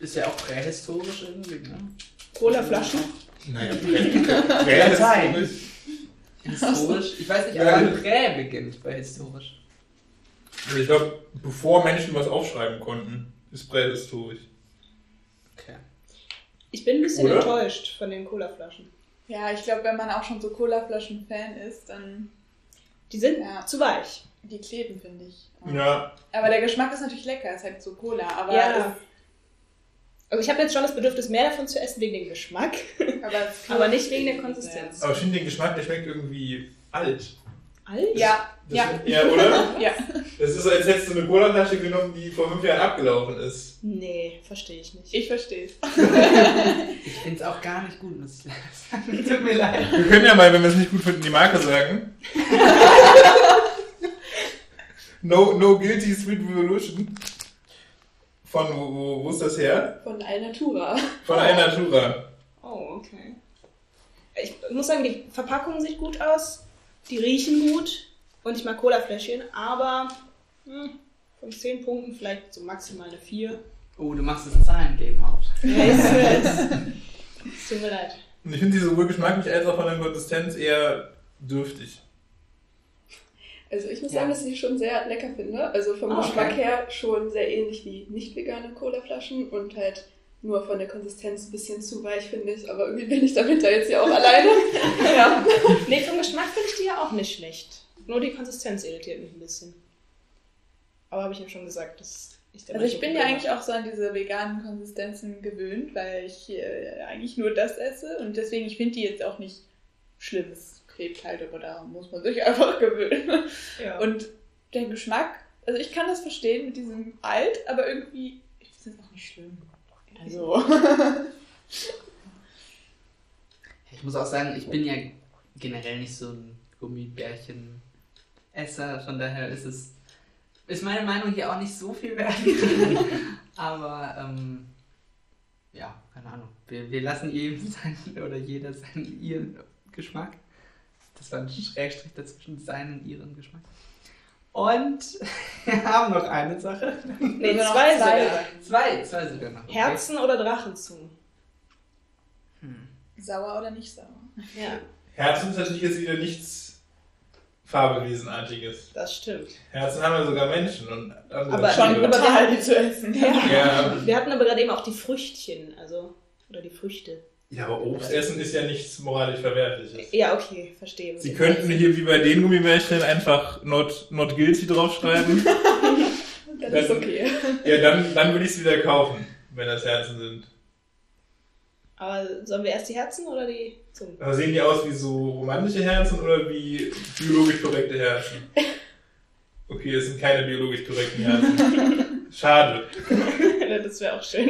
Ist ja auch prähistorisch irgendwie, ne? Cola-Flaschen. Naja, Prä Latein. historisch. Ich weiß nicht, Ja. aber Prä beginnt bei historisch. Also ich glaube, bevor Menschen was aufschreiben konnten, ist prähistorisch. Okay. Ich bin ein bisschen Oder? enttäuscht von den Cola-Flaschen. Ja, ich glaube, wenn man auch schon so Colaflaschen-Fan ist, dann Die sind Ja. zu weich. die kleben, finde ich. Ja, Aber der Geschmack ist natürlich lecker, ist halt so Cola. Aber, Ja. Also ich habe jetzt schon das Bedürfnis, mehr davon zu essen wegen dem Geschmack, es, aber, aber nicht wegen der Konsistenz. aber ich finde den Geschmack, der schmeckt irgendwie alt. Alt? Ja, Das ja, ja, oder? ja. Das ist so, als hättest du eine Colaflasche genommen, die vor fünf Jahren abgelaufen ist. Nee, verstehe ich nicht. Ich verstehe es. Ich finde es auch gar nicht gut, muss ich sagen. Tut mir leid. Wir können ja mal, wenn wir es nicht gut finden, die Marke sagen. no, no Guilty Sweet Revolution. Von wo, wo, wo ist das her? Von Alnatura. Von Alnatura. Oh, okay. Ich muss sagen, die Verpackung sieht gut aus, die riechen gut und ich mag Cola-Fläschchen, aber hm, von 10 Punkten vielleicht so maximal eine 4. Oh, du machst das Zahlengame auf. Es, es, es tut mir leid. Und ich finde die sowohl geschmacklich als auch von der Konsistenz eher dürftig. Also ich muss Ja. sagen, dass ich die schon sehr lecker finde. Also vom Ah, okay. Geschmack her schon sehr ähnlich wie nicht vegane Colaflaschen und halt nur von der Konsistenz ein bisschen zu weich, finde ich. Aber irgendwie bin ich damit da jetzt ja auch alleine. ja. Nee, vom Geschmack finde ich die ja auch nicht schlecht. Nur die Konsistenz irritiert mich ein bisschen. Aber habe ich ja schon gesagt, dass ich da Also ich bin ja eigentlich auch so an diese veganen Konsistenzen gewöhnt, weil ich äh, eigentlich nur das esse und deswegen, ich finde die jetzt auch nicht schlimm. Es klebt halt, aber da muss man sich einfach gewöhnen. Ja. Und der Geschmack, also ich kann das verstehen mit diesem alt, aber irgendwie, ich finde es auch nicht schlimm. Also. Ich muss auch sagen, ich bin ja generell nicht so ein Gummibärchen-Esser, von daher ist es, ist meine Meinung hier auch nicht so viel wert. Aber, ähm, ja, keine Ahnung. Wir, wir lassen jedem seinen, oder jeder seinen, ihren Geschmack. Das war ein Schrägstrich dazwischen seinen, ihren Geschmack. Und wir haben noch eine Sache. Nee, zwei zwei. sogar. Zwei, zwei sogar noch. okay. Herzen oder Drachenzungen? Hm. Sauer oder nicht sauer? Ja, Herzen ist natürlich jetzt wieder nichts Fabelwesenartiges. das stimmt. Herzen haben ja sogar Menschen und andere Aber Schon überall die zu essen. Ja. Wir hatten aber gerade eben auch die Früchtchen, also, oder die Früchte. Ja, aber Obst essen ist ja nichts moralisch Verwerfliches. Ja, okay, verstehe. Sie könnten hier wie bei den Gummibärchen einfach not, not guilty draufschreiben. Das ist okay. ja, dann, dann würde ich es wieder kaufen, wenn das Herzen sind. Aber sollen wir erst die Herzen oder die Zungen? Aber sehen die aus wie so romantische Herzen oder wie biologisch korrekte Herzen? Okay, es sind keine biologisch korrekten Herzen. Schade. das wäre auch schön.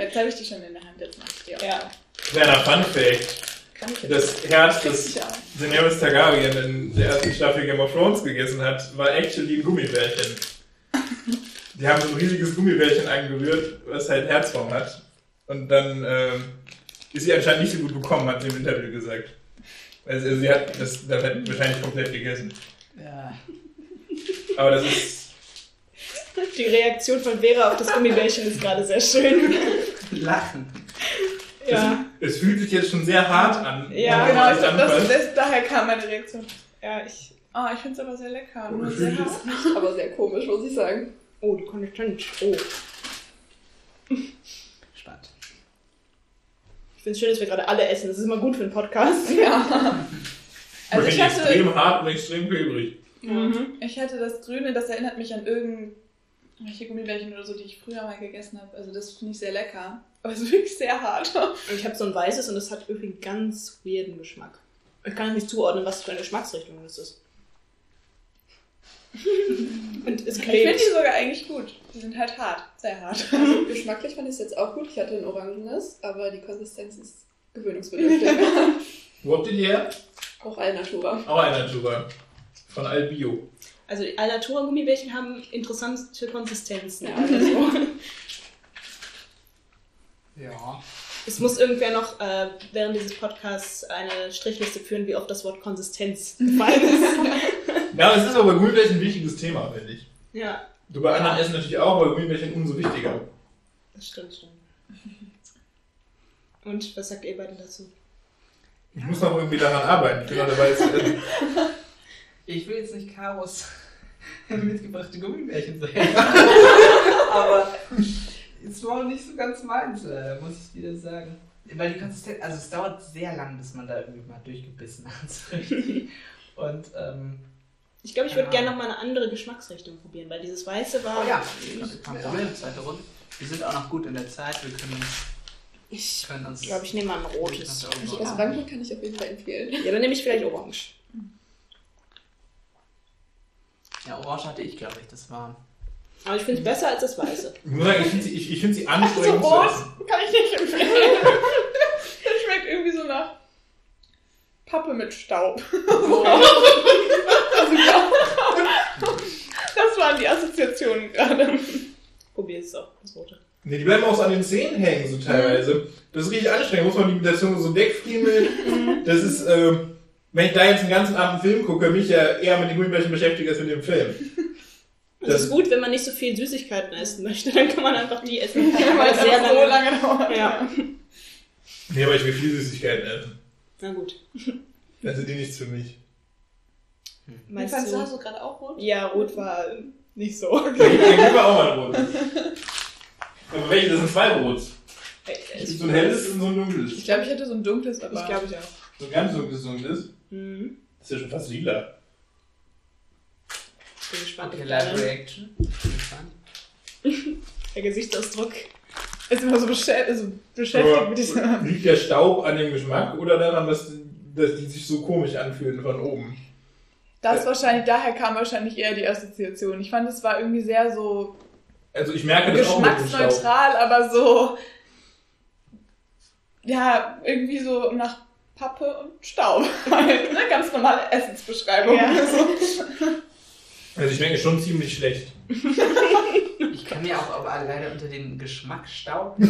Jetzt habe ich die schon in der Hand, jetzt mach ich die auch. Ja. Kleiner Fun Fact. Das Herz, das. Daenerys Targaryen in der ersten Staffel Game of Thrones gegessen hat, war actually ein Gummibärchen. Die haben so ein riesiges Gummibärchen angerührt, was halt Herzform hat. Und dann ähm, ist sie anscheinend nicht so gut bekommen, hat sie im Interview gesagt. Also sie hat das dann halt wahrscheinlich komplett gegessen. Ja. Aber das ist. Die Reaktion von Vera auf das Gummibärchen ist gerade sehr schön. Lachen. Ja, Es fühlt sich jetzt schon sehr hart an. Ja, Genau, ich glaub, das, das, daher kam meine Reaktion. ja, ich. Oh, ich finde es aber sehr lecker. Oh, Nur sehr hart. Aber sehr komisch, muss ich sagen. Oh, die Konsistenz. Oh. Spannend. Ich finde es schön, dass wir gerade alle essen. Das ist immer gut für einen Podcast. Ja. Also ich hatte, extrem hart und extrem klebrig. Mhm. ich hatte das Grüne, das erinnert mich an irgendwelche Gummibärchen oder so, die ich früher mal gegessen habe. Also das finde ich sehr lecker. Aber es ist wirklich sehr hart. Und ich habe so ein weißes und es hat irgendwie einen ganz weirden Geschmack. Ich kann nicht zuordnen, was für eine Geschmacksrichtung das ist. und es Ich finde klebt. die sogar eigentlich gut. Die sind halt hart. Sehr hart. Also, geschmacklich fand ich es jetzt auch gut. Ich hatte ein orangenes, aber die Konsistenz ist gewöhnungsbedürftig. Wo habt ihr die her? auch Alnatura. Auch Tuba. Von Albio. Also die Alnatura Gummibärchen haben interessante Konsistenzen. Ja. Also, Ja. es muss irgendwer noch äh, während dieses Podcasts eine Strichliste führen, wie oft das Wort Konsistenz gefallen ist. Ja, es ist aber bei Gummibärchen ein wichtiges Thema, finde ich. ja, Du bei anderen Essen natürlich auch, aber Gummibärchen umso wichtiger. das stimmt schon. Und was sagt ihr beiden dazu? Ich muss noch irgendwie daran arbeiten. Ich bin noch dabei zu essen. Ich will jetzt nicht Karos mitgebrachte Gummibärchen sein. Aber es war auch nicht so ganz meins, äh, muss ich wieder sagen. Weil die Konsistenz, also es dauert sehr lang, bis man da irgendwie mal durchgebissen hat. so. Und, ähm, Ich glaube, ich würde Ja. gerne noch mal eine andere Geschmacksrichtung probieren, weil dieses Weiße war. oh ja, kein Problem, zweite Runde. Wir sind auch noch gut in der Zeit, wir können, Ich können uns. glaube, ich nehme mal ein rotes. Also Orange kann ich auf jeden Fall empfehlen. Ja, dann nehme ich vielleicht Orange. Ja, Orange hatte ich, glaube ich, das war. Aber ich finde es besser als das Weiße. Sagen, ich finde sie, ich, ich find sie anstrengend Also, oh. essen. Kann ich nicht empfehlen. das schmeckt irgendwie so nach Pappe mit Staub. das waren die Assoziationen gerade. Probier es doch, das Rote. Nee, die bleiben auch so an den Zähnen hängen, so teilweise. Das ist richtig anstrengend. Muss man die mit der Zunge so wegfriemeln. Das ist, ähm, wenn ich da jetzt den ganzen Abend einen Film gucke, mich ja eher mit den Gummibärchen beschäftige als mit dem Film. Das, Das- ist gut, wenn man nicht so viel Süßigkeiten essen möchte, dann kann man einfach die essen. Weil es sehr einfach so lange dauert. Ja. Nee, aber ich will viel Süßigkeiten essen. Na gut. Dann sind die nichts für mich. Meinst Fandst du, hast du gerade auch rot? Ja, rot war nicht so. Dann gib mir auch mal rotes. Aber welche? Das sind zwei Rots. Ich, So ein helles und so ein dunkles. Ich glaube, ich hätte so ein dunkles, aber. ich glaube ich auch. So ein ganz dunkles, dunkles. Mhm. Das ist ja schon fast lila. Ich bin gespannt. Okay, Live Reaction. Gespannt. Der Gesichtsausdruck. ist immer so beschäftigt, also beschäftigt Aber mit dieser. liegt der Staub an dem Geschmack oder daran, dass, dass die sich so komisch anfühlen von oben? Das wahrscheinlich, daher kam wahrscheinlich eher die Assoziation. Ich fand, es war irgendwie sehr so Also ich merke das auch mit dem Staub. aber so. Ja, irgendwie so nach Pappe und Staub. Halt, ne? Ganz normale Essensbeschreibung. Ja. So. Also ich denke schon ziemlich schlecht. Ich kann mir auch aber leider unter dem Geschmack Staub.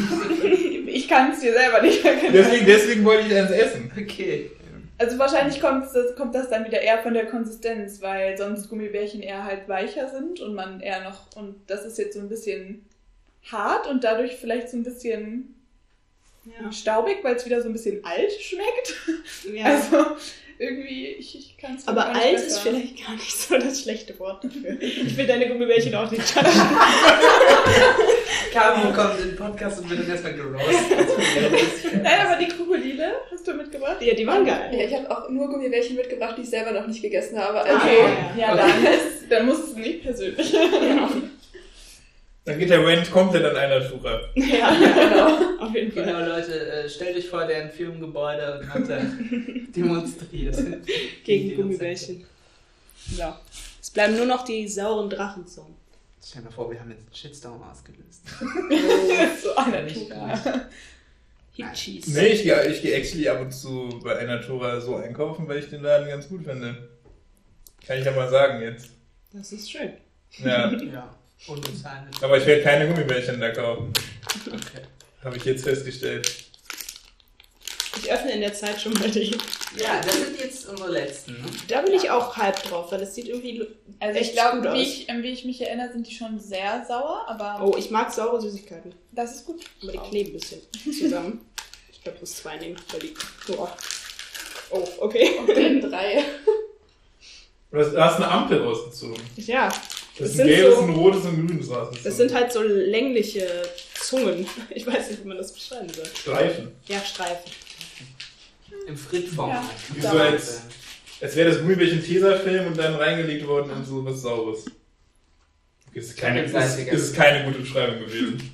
Ich kann es dir selber nicht erkennen. Deswegen, deswegen wollte ich eins essen. Okay. Also wahrscheinlich kommt das, kommt das dann wieder eher von der Konsistenz, weil sonst Gummibärchen eher halt weicher sind und man eher noch, und das ist jetzt so ein bisschen hart und dadurch vielleicht so ein bisschen Ja. staubig, weil es wieder so ein bisschen alt schmeckt. ja. Also irgendwie, ich, ich kann es aber alt ist vielleicht gar nicht so das schlechte Wort dafür. Ich will deine Gummibärchen auch nicht touchen. Caro kommt in den Podcast und wird dann erstmal geroastet. Nein, aber die Krokodile hast du mitgebracht? Ja, die waren geil. Ja, ich habe auch nur Gummibärchen mitgebracht, die ich selber noch nicht gegessen habe. Also, Okay, Ah, ja, Okay. dann, ist, dann muss es nicht persönlich. Dann geht der Rent komplett an einer Tour. Ja, genau. auf jeden Fall. Genau, Leute, äh, stellt euch vor, der ein Firmengebäude und hat da demonstriert. Gegen Gummibärchen. Ja. Es bleiben nur noch die sauren Drachenzungen. Stell dir mal vor, wir haben jetzt einen Shitstorm ausgelöst. so einer Nicht Natura. Hit Cheese. Nee, ich gehe ich geh actually ab und zu bei einer Tora so einkaufen, weil ich den Laden ganz gut finde. Kann ich ja mal sagen jetzt. Das ist schön. Ja. Ja, unbezahlt. Aber ich werde keine Gummibärchen da kaufen. Okay. Habe ich jetzt festgestellt. Ich öffne in der Zeit schon mal die. Ja, das sind jetzt unsere letzten. Ne? Da bin ich auch halb drauf, weil es sieht irgendwie. Also ich Echt glaube, gut wie aus. ich, wie ich mich erinnere, sind die schon sehr sauer, aber Oh, ich mag saure Süßigkeiten. das ist gut. Aber die kleben ein bisschen zusammen. Ich glaube, muss zwei nehmen, weil die. Oh, oh okay. Okay, drei. Du hast, du hast eine Ampel rausgezogen. Ja, Das, Das ist ein sind gelbes, so- ein rotes und ein grünes rausgezogen. das sind halt so längliche Zungen. Ich weiß nicht, wie man das beschreiben soll. Streifen. Ja, Streifen. Im Frit-Format. Wie so als, als wäre das Gummibärchen Tesafilm und dann reingelegt worden in so was Saures. Okay, ist keine, ist, ist keine gute Beschreibung gewesen.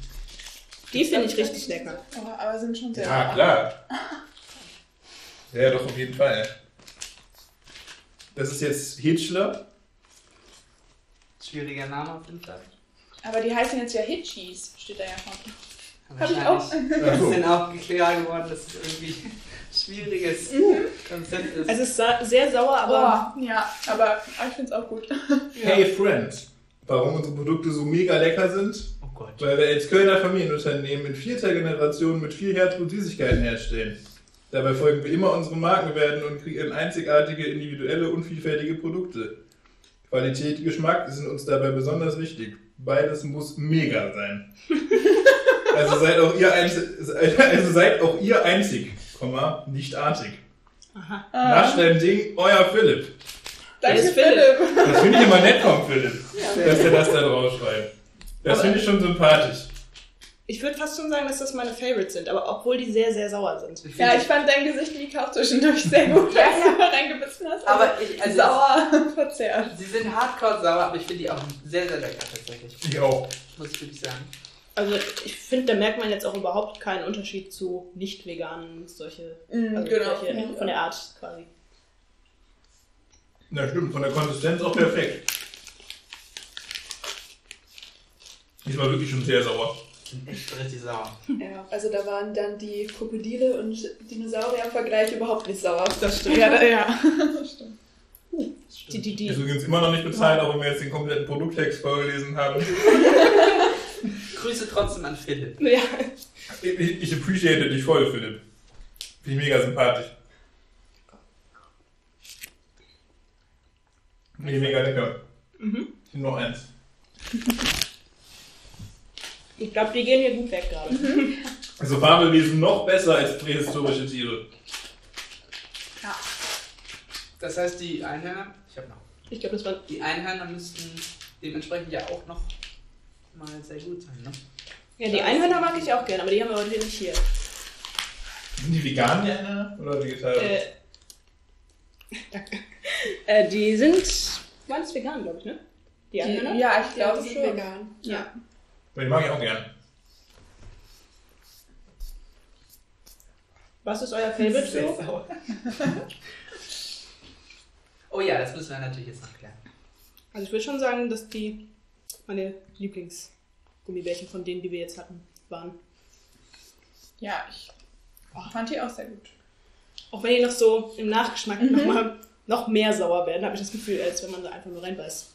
Die finde ich richtig lecker. Oh, aber sind schon sehr Ja, sauer. klar. Ja, doch, auf jeden Fall. Das ist jetzt Hitchler. Schwieriger Name auf jeden Fall. Aber die heißen jetzt ja Hitchies, steht da ja von. Hab ich auch. So. ist dann auch klar geworden, dass es irgendwie ein schwieriges Konzept ist. Es ist sa sehr sauer, aber. Aber ja, aber ich finde es auch gut. Hey Friend. Warum unsere Produkte so mega lecker sind? oh Gott. Weil wir als Kölner Familienunternehmen in vierter Generation mit viel Herzblut Süßigkeiten herstellen. Dabei folgen wir immer unseren Markenwerten und kreieren einzigartige, individuelle und vielfältige Produkte. Qualität, Geschmack sind uns dabei besonders wichtig. Beides muss mega sein. Also seid auch ihr einzig, also seid auch ihr einzig, Komma, nicht artig. Aha. Nasch dein Ding, euer Philipp. Danke, ist Philipp. Das finde ich immer nett vom Philipp, dass er das da drauf schreibt. Das finde ich schon sympathisch. Ich würde fast schon sagen, dass das meine Favorites sind, aber obwohl die sehr, sehr sauer sind. Ich Ja, ich fand dein Gesicht wie auch zwischendurch sehr gut, als du da reingebissen hast. aber ich, also sauer verzerrt. Sie sind hardcore sauer, aber ich finde die auch sehr, sehr lecker tatsächlich. Ich auch. Muss ich wirklich sagen. Also ich finde, da merkt man jetzt auch überhaupt keinen Unterschied zu nicht veganen, solche, Mhm, also genau. solche Ja. von der Art quasi. Na stimmt, von der Konsistenz auch perfekt. Die war wirklich schon sehr sauer. Sind echt richtig sauer. Ja, also da waren dann die Krokodile und Dinosaurier im Vergleich überhaupt nicht sauer. Das stimmt. Ja, da, ja. Die, die, die. Ist übrigens immer noch nicht bezahlt, auch wenn wir jetzt den kompletten Produkttext vorgelesen haben. Grüße trotzdem an Philipp. Ja. Ich, ich appreciate dich voll, Philipp. Finde ich mega sympathisch. Nee, mega lecker. Mhm. Ich nehme noch eins. Ich glaube, die gehen hier gut weg gerade. Also Fabelwesen noch besser als prähistorische Tiere. Das heißt, die Einhörner, ich habe noch. Ich glaube, das waren. Die Einhörner müssten dementsprechend ja auch noch mal sehr gut sein, ne? Ja, die Einhörner mag ich auch gerne, aber die haben wir heute nicht hier. Sind die vegan, die eine? Oder vegetarisch? Äh, danke. Äh, die sind. Es vegan, glaube ich, ne? Die Die, Einhörner? ja, ich glaube, die sind schon. vegan. Ja. Aber die mag ich auch gern. Was ist euer Favorite so? Oh ja, das müssen wir natürlich jetzt noch klären. Also ich würde schon sagen, dass die meine Lieblingsgummibärchen von denen, die wir jetzt hatten, waren. Ja, ich fand die auch sehr gut. Auch wenn die noch so im Nachgeschmack Mhm. noch mal noch mehr sauer werden, habe ich das Gefühl, als wenn man da einfach nur reinbeißt.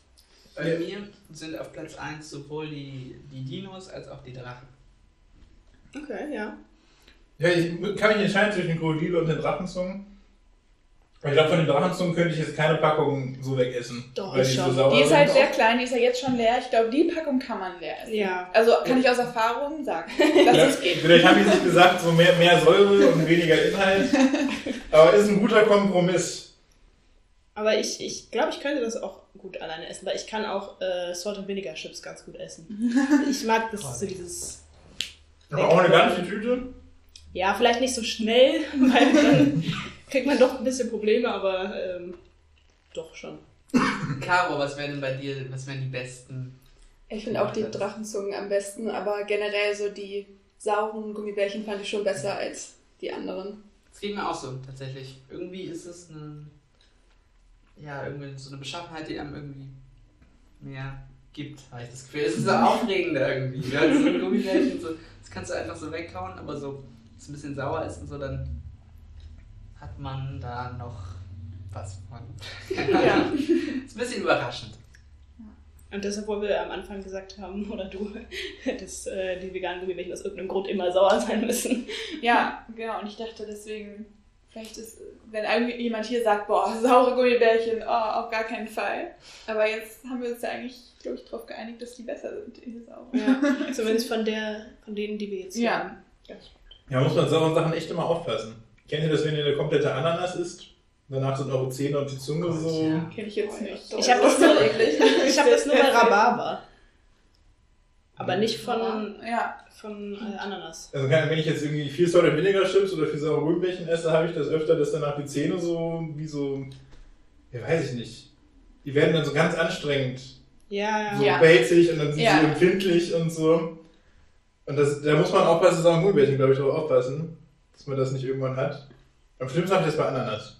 Bei mir sind auf Platz 1 sowohl die, die Dinos als auch die Drachen. Okay, ja. Ja, ich kann mich entscheiden zwischen den Krokodil und den Drachenzungen. Ich glaube, von den Drachenzungen könnte ich jetzt keine Packung so wegessen. Doch, weil ich die so schon. sauer Die ist halt sehr klein, die ist ja jetzt schon leer. Ich glaube, die Packung kann man leer essen. Ja. Also kann ich aus Erfahrung sagen, dass Ja, das geht. vielleicht haben die sich gesagt, so mehr, mehr Säure und weniger Inhalt. Aber ist ein guter Kompromiss. Aber ich, ich glaube, ich könnte das auch gut alleine essen, weil ich kann auch äh, Salt and Vinegar Chips ganz gut essen. Ich mag das so dieses. Aber auch eine ganze Tüte. Ja, vielleicht nicht so schnell, weil dann kriegt man doch ein bisschen Probleme, aber ähm, doch schon. Caro, was wären denn bei dir, was wären die besten? Ich finde auch die Drachenzungen am besten, aber generell so die sauren Gummibärchen fand ich schon besser als die anderen. Das geht mir auch so, tatsächlich. Irgendwie ist es eine, ja, irgendwie so eine Beschaffenheit, die einem irgendwie mehr gibt, habe ich das Gefühl. Es ist so aufregender irgendwie. Ja, so ein Gummibärchen, so, das kannst du einfach so weghauen, aber so, wenn es ein bisschen sauer ist und so, dann hat man da noch was von. Ja. ist ein bisschen überraschend. Und deshalb, wo wir am Anfang gesagt haben, oder du, dass äh, die veganen Gummibärchen aus irgendeinem Grund immer sauer sein müssen. Ja, genau. Und ich dachte deswegen, vielleicht ist, wenn jemand hier sagt, boah, saure Gummibärchen, oh, auf gar keinen Fall. Aber jetzt haben wir uns ja eigentlich, glaube ich, darauf geeinigt, dass die besser sind, die sauren. Ja, zumindest von, der, von denen, die wir jetzt Ja. haben. Ja, muss man sauren Sachen echt immer aufpassen. Kennt ihr das, wenn ihr eine komplette Ananas isst? Danach sind eure Zähne und die Zunge so. Ja. Kenne ich jetzt nicht. Ich habe das, nur- eklig. ich hab das nur bei Rhabarber. Aber nicht von, Ja, von äh, Ananas. Also kann, wenn ich jetzt irgendwie viel Salt and Vinegar Chips oder viel saure Gummibärchen esse, habe ich das öfter, dass danach die Zähne so wie so, ja weiß ich nicht. Die werden dann so ganz anstrengend, Ja, so Ja. pelzig und dann sind Ja. sie empfindlich und so. Und das, da muss man aufpassen, saure Gummibärchen, glaube ich, drauf aufpassen, dass man das nicht irgendwann hat. Am schlimmsten habe ich das bei Ananas.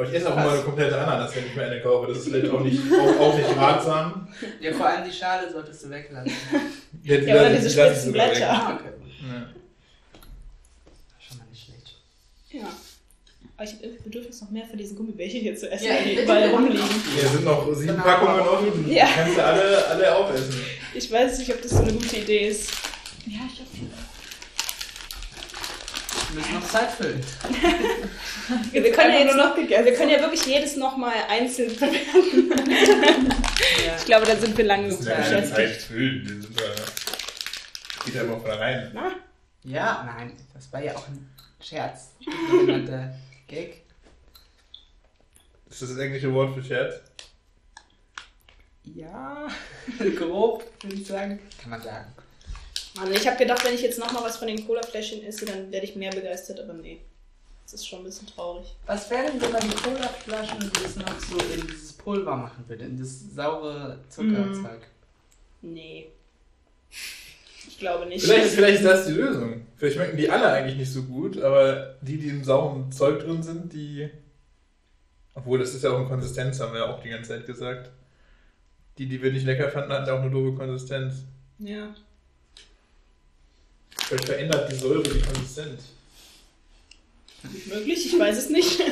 Aber ich esse auch immer eine komplette Ananas, wenn ich mir eine kaufe. Das ist vielleicht auch nicht, auch, auch nicht ratsam. Ja, vor allem die Schale solltest du weglassen. Ja, die Ja, oder lasse- diese spitzen sogar weg. Blätter. Ah, okay. Ja. Schon mal nicht schlecht. Ja. Aber ich habe irgendwie Bedürfnis, noch mehr von diesen Gummibärchen hier zu essen, Ja, weil die überall rumliegen. Hier sind noch sieben Genau. Packungen offen, die Ja. kannst du alle, alle aufessen. Ich weiß nicht, ob das so eine gute Idee ist. ja ich habe viele. Wir müssen noch Zeit füllen. Wir können, ja jetzt noch, wir können ja wirklich jedes nochmal einzeln bewerten. Ja. Ich glaube, da sind wir lange Das genug ist ja Zeit füllen. Die sind da, geht ja immer von rein. Na, Ja, nein, das war ja auch ein Scherz. Ein sogenannter Gag. Ist das das englische Wort für Scherz? Ja, grob, würde ich sagen. Kann man sagen. Mann, ich habe gedacht, wenn ich jetzt nochmal was von den Cola-Fläschchen esse, dann werde ich mehr begeistert, aber nee. Das ist schon ein bisschen traurig. Was wäre denn, wenn man die Cola-Flaschen das noch so in dieses Pulver machen würde, in das saure Zuckerzeug? Nee. Ich glaube nicht. Vielleicht, vielleicht ist das die Lösung. Vielleicht schmecken die alle eigentlich nicht so gut, aber die, die im sauren Zeug drin sind, die. Obwohl, das ist ja auch eine Konsistenz, haben wir ja auch die ganze Zeit gesagt. Die, die wir nicht lecker fanden, hatten ja auch eine doofe Konsistenz. Ja. Vielleicht verändert die Säure die Konsistenz. Möglich, ich weiß es nicht. Das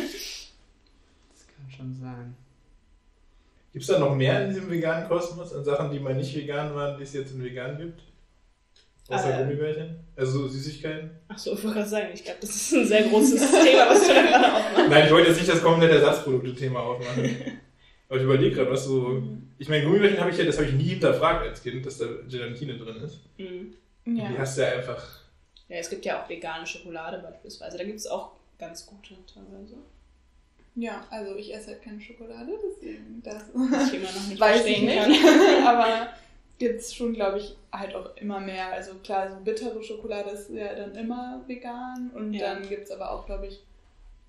kann schon sein. Gibt es da noch mehr in diesem veganen Kosmos an Sachen, die mal nicht vegan waren, die es jetzt in vegan gibt? Außer Äh. Gummibärchen? Also so Süßigkeiten? Achso, ich wollte gerade sagen, ich glaube, das ist ein sehr großes Thema, was du da gerade aufmachst. Nein, ich wollte jetzt nicht das komplette Ersatzprodukte-Thema aufmachen. Aber ich überlege gerade, was so. Ich meine, Gummibärchen habe ich ja, das habe ich nie hinterfragt als Kind, dass da Gelatine drin ist. Mhm. Die Ja. hast du ja einfach. Ja, es gibt ja auch vegane Schokolade beispielsweise. Da gibt es auch ganz gute teilweise. ja, also ich esse halt keine Schokolade, deswegen das ich immer noch nicht weiß ich verstehen nicht. kann. Aber gibt es schon, glaube ich, halt auch immer mehr. Also klar, so bittere Schokolade ist ja dann immer vegan. Und Ja. dann gibt es aber auch, glaube ich,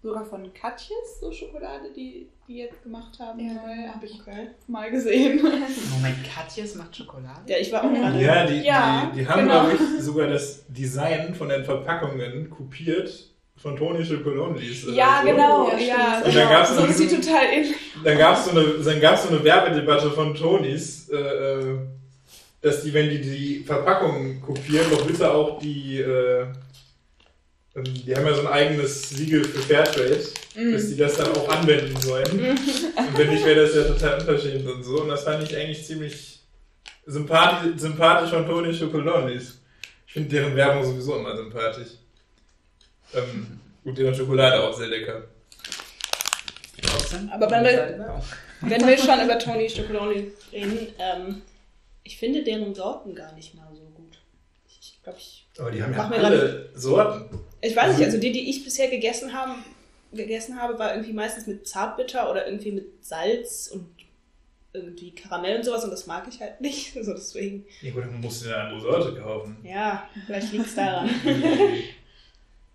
sogar von Katjes so Schokolade, die die jetzt gemacht haben. Ja. neu. Habe ich Okay. mal gesehen. Moment, Katjes macht Schokolade? Ja, ich war auch gerade. Ja, die, Ja, die, die haben, genau. glaube ich, sogar das Design von den Verpackungen kopiert von Toni Chocolon liest. oder Ja, so. genau, Ja, ja. stimmt. Und dann gab's so noch ist sie diesen- total ähnlich. Dann gab es so eine, dann gab's so eine Werbedebatte von Tonis, äh, äh, dass die, wenn die die Verpackung kopieren, doch bitte auch die, äh, die haben ja so ein eigenes Siegel für Fairtrade, Mhm. dass die das dann auch anwenden sollen. Und wenn nicht, wäre das ja total unverschämt und so. Und das fand ich eigentlich ziemlich sympathisch, sympathisch von Toni Chocolonis. Ich finde deren Werbung sowieso immer sympathisch. Ähm, gut, deren Schokolade auch sehr lecker. Aber wenn wir-. Wenn wir schon über Tony Chocoloni reden, ähm, ich finde deren Sorten gar nicht mal so gut. Ich, ich glaube, ich. Aber die haben ja alle Sorten. Ich weiß nicht, also die, die ich bisher gegessen, haben, gegessen habe, war irgendwie meistens mit Zartbitter oder irgendwie mit Salz und irgendwie Karamell und sowas und das mag ich halt nicht. Also deswegen, Ja gut, dann musst du eine andere Sorte kaufen. ja, vielleicht liegt es daran.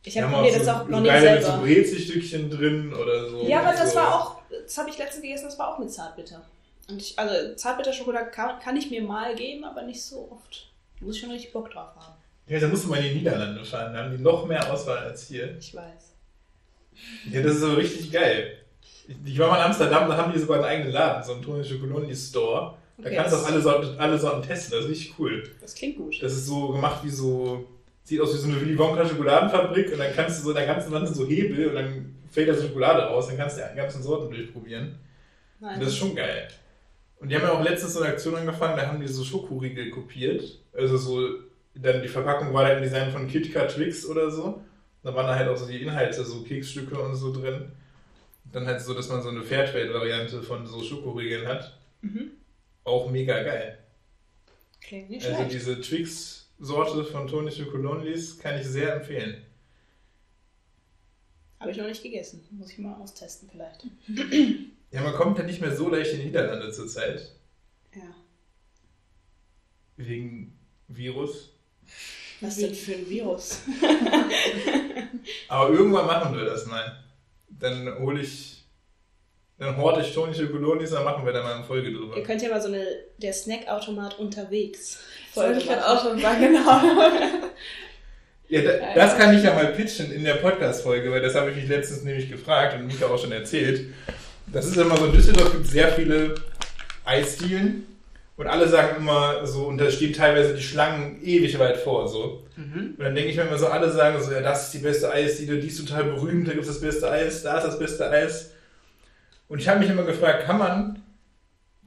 Ich habe haben mir das so, auch noch nicht geile mit so selber. Brezelstückchen drin oder so. Ja, aber das so. war auch, das habe ich letztens gegessen, das war auch mit Zartbitter. Und ich, also Zartbitterschokolade kann, kann ich mir mal geben, aber nicht so oft. Da muss ich schon richtig Bock drauf haben. Ja, da musst du mal in die Niederlande fahren, da haben die noch mehr Auswahl als hier. Ich weiß. Ja, das ist so richtig geil. Ich, war mal in Amsterdam, da haben die sogar einen eigenen Laden, so einen Toni Chocoloni Store. Da Okay, kannst du auch alle Sorten, alle Sorten testen, das ist richtig cool. Das klingt gut. Das ist so gemacht wie so, sieht aus wie so eine Willy Wonka Schokoladenfabrik und dann kannst du so in der ganzen Wand so Hebel und dann fällt da Schokolade raus, dann kannst du die ganzen Sorten durchprobieren. Nein. Und das ist schon geil. Und die haben ja auch letztens so eine Aktion angefangen, da haben die so Schokoriegel kopiert. Also so, dann die Verpackung war dann im Design von KitKat Twix oder so. Da waren da halt auch so die Inhalte, so Keksstücke und so drin. Dann halt so, dass man so eine Fairtrade-Variante von so Schokoriegeln hat. Mhm. Auch mega geil. Klingt nicht Also schlecht. diese Twix-Sorte von Tony Chocolonlis kann ich sehr empfehlen. Habe ich noch nicht gegessen. Muss ich mal austesten vielleicht. Ja, man kommt ja nicht mehr so leicht in die Niederlande zurzeit. Ja. Wegen Virus. Was denn für ein Virus? Aber irgendwann machen wir das mal. Dann hole ich, dann horte ich Tony Chocolonis, dann machen wir da mal eine Folge drüber. Ihr könnt ja mal so eine der Snackautomat unterwegs. Das wollte ich Folge gerade auch schon sagen, genau. Ja, da, das kann ich ja mal pitchen in der Podcast-Folge, weil das habe ich mich letztens nämlich gefragt und Mika auch schon erzählt. Das ist immer so, in Düsseldorf gibt es sehr viele Eisdielen und alle sagen immer so, und da stehen teilweise die Schlangen ewig weit vor, so. Mhm. Und dann denke ich mir immer so, alle sagen so, ja, das ist die beste Eisdiele, die ist total berühmt, da gibt es das beste Eis, da ist das beste Eis. Und ich habe mich immer gefragt, kann man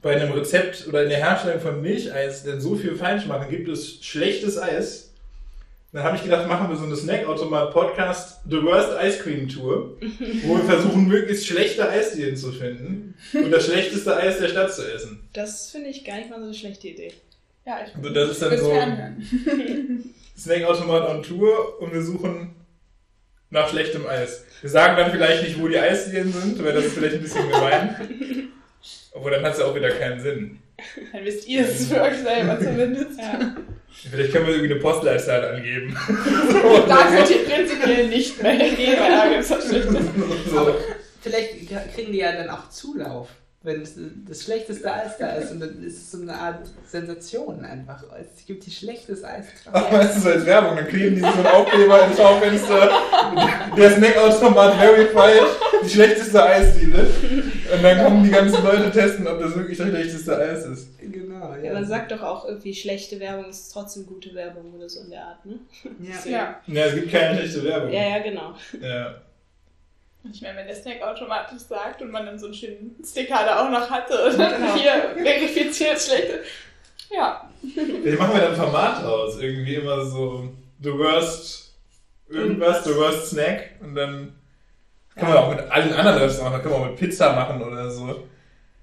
bei einem Rezept oder in der Herstellung von Milcheis denn so viel falsch machen? Gibt es schlechtes Eis? Dann habe ich gedacht, machen wir so eine Snackautomat-Podcast The Worst Ice Cream Tour, wo wir versuchen, möglichst schlechte Eisdielen zu finden und das schlechteste Eis der Stadt zu essen. Das finde ich gar nicht mal so eine schlechte Idee. Ja, ich Also das ist dann so. Snackautomat on Tour und wir suchen nach schlechtem Eis. Wir sagen dann vielleicht nicht, wo die Eisdielen sind, weil das ist vielleicht ein bisschen gemein. Obwohl dann hat es ja auch wieder keinen Sinn. Dann wisst ihr es für euch selber zumindest. Ja. Vielleicht können wir irgendwie eine Postleitzahl angeben. Da könnt ihr prinzipiell nicht mehr hingehen, weil da gibt es so. Vielleicht kriegen die ja dann auch Zulauf, wenn es das schlechteste Eis da ist. Und dann ist es so eine Art Sensation einfach. Es gibt die schlechteste Eiskram. weißt du, so als Werbung, dann kleben die so einen Aufkleber ins Schaufenster. Der Snackautomat verified, die schlechteste Eisdiele. Und dann kommen die ganzen Leute testen, ob das wirklich das schlechteste Eis ist. Genau, Ja, man sagt doch auch irgendwie, schlechte Werbung ist trotzdem gute Werbung oder so in der Art, ne? Ja. Ja. Ja, es gibt keine schlechte Werbung. Ja, ja, genau. Ja. Und ich meine, wenn der Snackautomat das sagt und man dann so einen schönen Sticker da auch noch hatte und dann Genau. hier verifiziert schlechte. Ja. Vielleicht machen wir dann ein Format raus. Irgendwie immer so The Worst irgendwas, The Worst Snack. Und dann können wir auch mit allen anderen Restaurants, dann können wir auch mit Pizza machen oder so.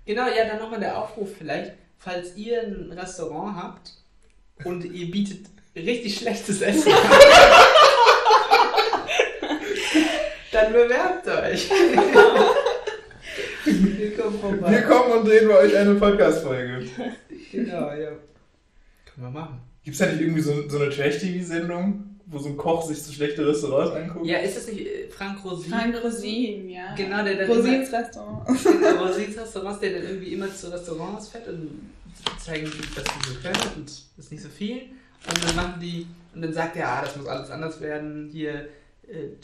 Genau, ja, dann nochmal der Aufruf vielleicht, falls ihr ein Restaurant habt und ihr bietet richtig schlechtes Essen an, dann bewerbt euch. Wir kommen vorbei. Wir kommen und drehen bei euch eine Podcast-Folge. Genau, ja. Können wir machen. Gibt es da nicht irgendwie so, so eine Trash-TV-Sendung, wo so ein Koch sich so schlechte Restaurants anguckt? Ja, ist das nicht äh, Frank Rosin? Frank Rosin, ja. Genau, der dann Rosins Restaurant. immer, Rosins Restaurants, der dann irgendwie immer zu Restaurants fährt und zeigen, was die so können und ist nicht so viel. Und dann machen die, und dann sagt er, ah, das muss alles anders werden. Hier,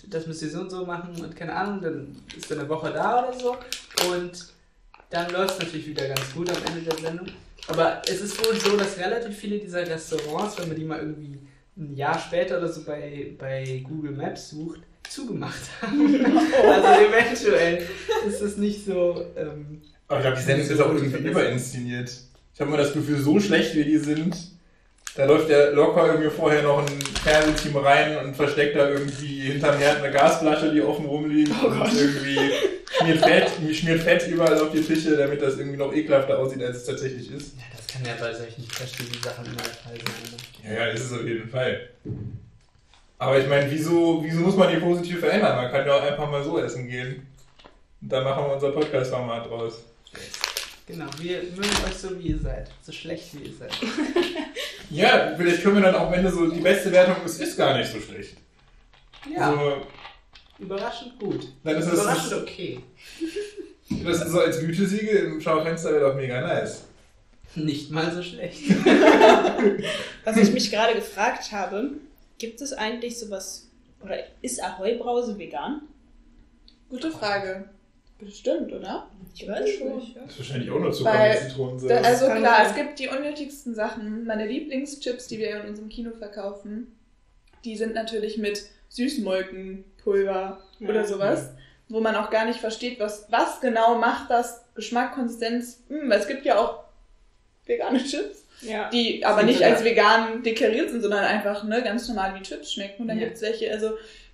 das müsst ihr so und so machen und keine Ahnung, dann ist er eine Woche da oder so und dann läuft es natürlich wieder ganz gut am Ende der Sendung. Aber es ist wohl so, dass relativ viele dieser Restaurants, wenn man die mal irgendwie ein Jahr später oder so bei, bei Google Maps sucht, zugemacht haben. also eventuell ist es nicht so. Ähm, Aber ich glaube, die Sendung ist auch irgendwie überinszeniert. Ich habe mal das Gefühl, so schlecht wie die sind, da läuft ja locker irgendwie vorher noch ein Fernsehteam rein und versteckt da irgendwie hinterm Herd eine Gasflasche, die offen rumliegt Oh und irgendwie schmiert Fett, schmiert Fett überall auf die Tische, damit das irgendwie noch ekelhafter aussieht, als es tatsächlich ist. ja, das kann ja bei solchen trashigen Sachen immer der Fall sein. Ja, ja, ist es auf jeden Fall. Aber ich meine, wieso, wieso muss man die positiv verändern? Man kann ja auch einfach mal so essen gehen. Und da machen wir unser Podcast-Format draus. Genau, wir mögen euch so, wie ihr seid. So schlecht, wie ihr seid. Ja, vielleicht können wir dann auch, wenn so die beste Wertung ist, ist gar nicht so schlecht. Ja, Also, überraschend gut. dann ist Überraschend das, okay. das ist so als Gütesiegel im Schaufenster wäre doch mega nice. Nicht mal so schlecht. Was ich mich gerade gefragt habe, gibt es eigentlich sowas, oder ist Ahoi-Brause vegan? Gute Frage. Bestimmt, oder? Ich weiß schon. Das ist wahrscheinlich auch nur Zucker Zitronensaft. Da, also klar, es gibt die unnötigsten Sachen. Meine Lieblingschips, die wir in unserem Kino verkaufen, die sind natürlich mit Süßmolkenpulver Ja. oder sowas, wo man auch gar nicht versteht, was, was genau macht das Geschmack, Konsistenz. Hm, weil es gibt ja auch vegane Chips, Ja. die aber Sind nicht als vegan deklariert sind, sondern einfach ne, ganz normal wie Chips schmecken. Und dann Ja. gibt es welche, also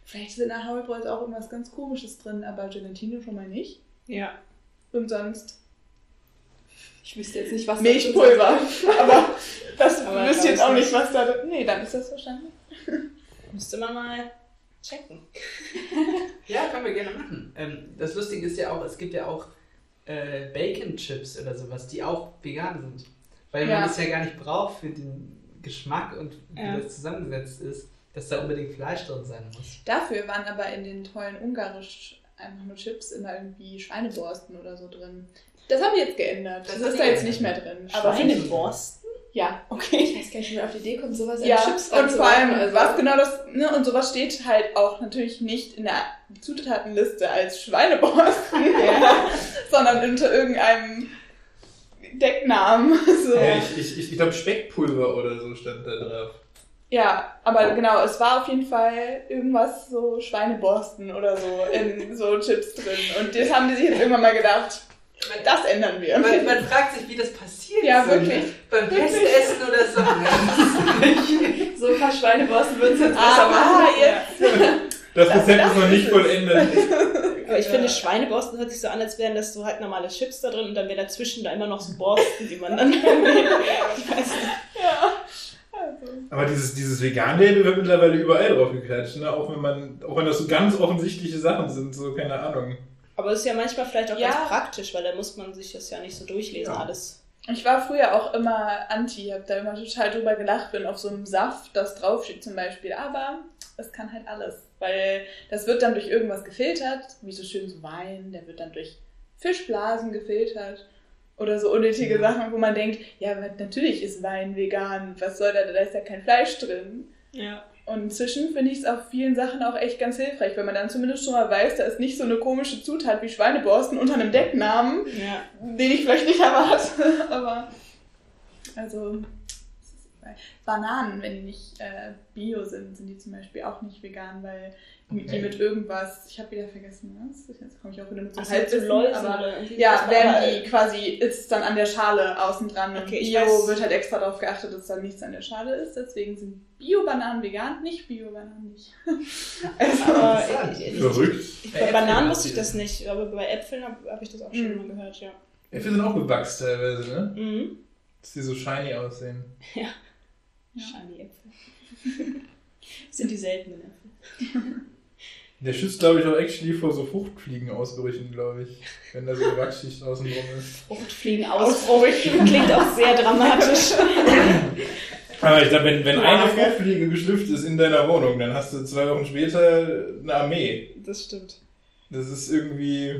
vielleicht sind in der Haubreuse auch irgendwas ganz komisches drin, aber Gelatine schon mal nicht. ja. Und sonst Ich wüsste jetzt nicht, was Milchpulver. aber das Aber wisst ihr jetzt auch nicht, was da drin Nee, dann ist das wahrscheinlich. Müsste man mal checken. Ja, können wir gerne machen. Ähm, das Lustige ist ja auch, es gibt ja auch äh, Bacon Chips oder sowas, die auch vegan sind. Weil Ja. man es ja gar nicht braucht für den Geschmack und wie Ja. das zusammengesetzt ist, dass da unbedingt Fleisch drin sein muss. Dafür waren aber in den tollen ungarisch einfach nur Chips immer irgendwie Schweineborsten oder so drin. Das haben die jetzt geändert. Das, Das ist da jetzt nicht mehr drin. Aber Schweineborsten? ja. Okay. Ich weiß gar nicht, wie man auf die Idee kommt, sowas an Ja, Chips und zu vor allem, machen, also- was genau das, ne, und sowas steht halt auch natürlich nicht in der Zutatenliste als Schweineborsten, sondern unter irgendeinem Decknamen. So. Ja, ich ich, ich, ich glaube, Speckpulver oder so stand da drauf. Ja, aber genau, es war auf jeden Fall irgendwas so Schweineborsten oder so in so Chips drin. Und das haben die sich jetzt irgendwann mal gedacht, das ändern wir. Man, man fragt sich, wie das passiert. Ja, so, wirklich. Beim Festessen oder so. So ein paar Schweineborsten würden es jetzt besser Ah, machen. ja. Das Das- Rezept ist noch ist nicht vollendet. Aber ich Ja. finde, Schweineborsten hört sich so an, als wären das so halt normale Chips da drin und dann wäre dazwischen da immer noch so Borsten, die man dann. Ich weiß nicht. Aber dieses, dieses Vegan-Label wird mittlerweile überall drauf geklatscht, ne? Auch wenn man, auch wenn das so ganz offensichtliche Sachen sind, so keine Ahnung. Aber es ist ja manchmal vielleicht auch Ja. ganz praktisch, weil da muss man sich das ja nicht so durchlesen, Ja. alles. Ich war früher auch immer anti, hab da immer total drüber gelacht, wenn auf so einem Saft das draufsteht zum Beispiel. Aber es kann halt alles, weil das wird dann durch irgendwas gefiltert, wie so schön so Wein, der wird dann durch Fischblasen gefiltert oder so unnötige Ja. Sachen, wo man denkt, ja, natürlich ist Wein vegan, was soll da, da ist ja kein Fleisch drin. Ja. Und inzwischen finde ich es auf vielen Sachen auch echt ganz hilfreich, weil man dann zumindest schon mal weiß, da ist nicht so eine komische Zutat wie Schweineborsten unter einem Decknamen, Ja. den ich vielleicht nicht erwarte. Aber also Bananen, wenn die nicht äh, bio sind, sind die zum Beispiel auch nicht vegan, weil die Okay. mit irgendwas, ich habe wieder vergessen, was? Jetzt komme ich auch wieder mit so Ach, halt so Halbwissen, Läusen aber ja, werden die quasi, ist es dann an der Schale außen dran. Und Okay, Bio weiß- wird halt extra darauf geachtet, dass da nichts an der Schale ist. Deswegen sind Bio-Bananen vegan, nicht Bio-Bananen nicht. also, Aber ich, ich, Verrückt. ich, Bei bei Bananen wusste ich das nicht, aber bei Äpfeln habe hab ich das auch schon Mhm. mal gehört, ja. Äpfel sind auch bewachst teilweise, ne? Mhm. Dass die so shiny aussehen. Ja. Shiny Äpfel. Das sind die seltenen Äpfel. Der schützt, glaube ich, auch actually vor so Fruchtfliegenausbrüchen, glaube ich. Wenn da so eine Wachschicht außen drum ist. Fruchtfliegen ausbrüchen. Klingt auch sehr dramatisch. Aber ich glaube, wenn, wenn eine. Fruchtfliege geschlüpft ist in deiner Wohnung, dann hast du zwei Wochen später eine Armee. Das stimmt. Das ist irgendwie.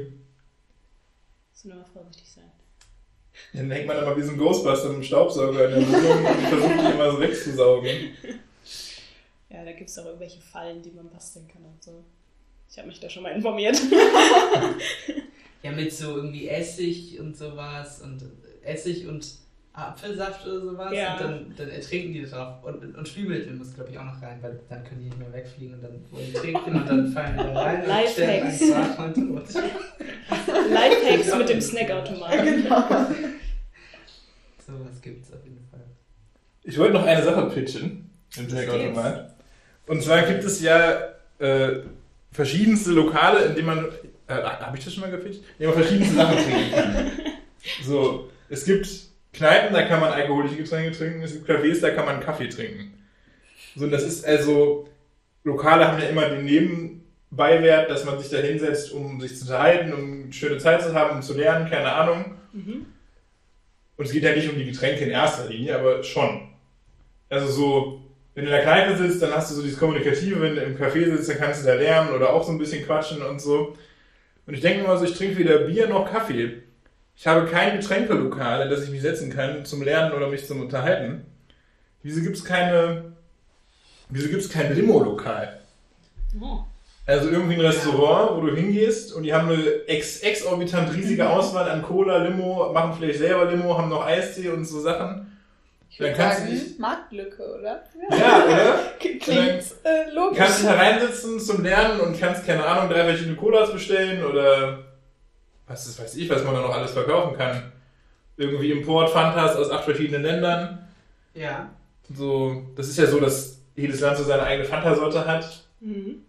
Müssen wir mal vorsichtig sein. Dann hängt man immer wie so ein Ghostbuster mit einem Staubsauger in der Wohnung und versucht die immer so wegzusaugen. Ja, da gibt es auch irgendwelche Fallen, die man basteln kann und so. Ich habe mich da schon mal informiert. Ja, mit so irgendwie Essig und sowas und Essig und Apfelsaft oder sowas. Ja. Und dann, dann ertrinken die drauf. Und, und Spülmittel muss, glaube ich, auch noch rein, weil dann können die nicht mehr wegfliegen und dann wollen die trinken und dann fallen die da rein und Lifehacks. Lifehacks mit dem Snackautomaten. Genau. Sowas gibt's auf jeden Fall. Ich wollte noch eine Sache pitchen im Snackautomat. Und zwar gibt es ja äh, verschiedenste Lokale, in denen man. Äh, Habe ich das schon mal gepitcht? In denen man verschiedenste Sachen trinken kann. So, es gibt Kneipen, da kann man alkoholische Getränke trinken, es gibt Cafés, da kann man Kaffee trinken. So, und das ist also. Lokale haben ja immer den Nebenbeiwert, dass man sich da hinsetzt, um sich zu unterhalten, um eine schöne Zeit zu haben, um zu lernen, keine Ahnung. Mhm. Und es geht ja nicht um die Getränke in erster Linie, aber schon. Also so, wenn du in der Kneipe sitzt, dann hast du so dieses Kommunikative, wenn du im Café sitzt, dann kannst du da lernen oder auch so ein bisschen quatschen und so. Und ich denke mal so, ich trinke weder Bier noch Kaffee. Ich habe kein Getränkelokal, in das ich mich setzen kann zum Lernen oder mich zum Unterhalten. Wieso gibt es keine, wieso gibt es kein Limo-Lokal? Oh. Also irgendwie ein Restaurant, wo du hingehst und die haben eine ex exorbitant riesige Auswahl an Cola, Limo, machen vielleicht selber Limo, haben noch Eistee und so Sachen. Ich Dann kannst du sagen, dich- Marktlücke, oder? Ja, oder? Klingt äh, logisch. kannst du hereinsitzen zum Lernen und kannst, keine Ahnung, drei verschiedene Colas bestellen oder was ist, weiß ich, was man da noch alles verkaufen kann. Irgendwie Import, Fantas aus acht verschiedenen Ländern. Ja. So, das ist ja so, dass jedes Land so seine eigene Fanta-Sorte hat. Mhm.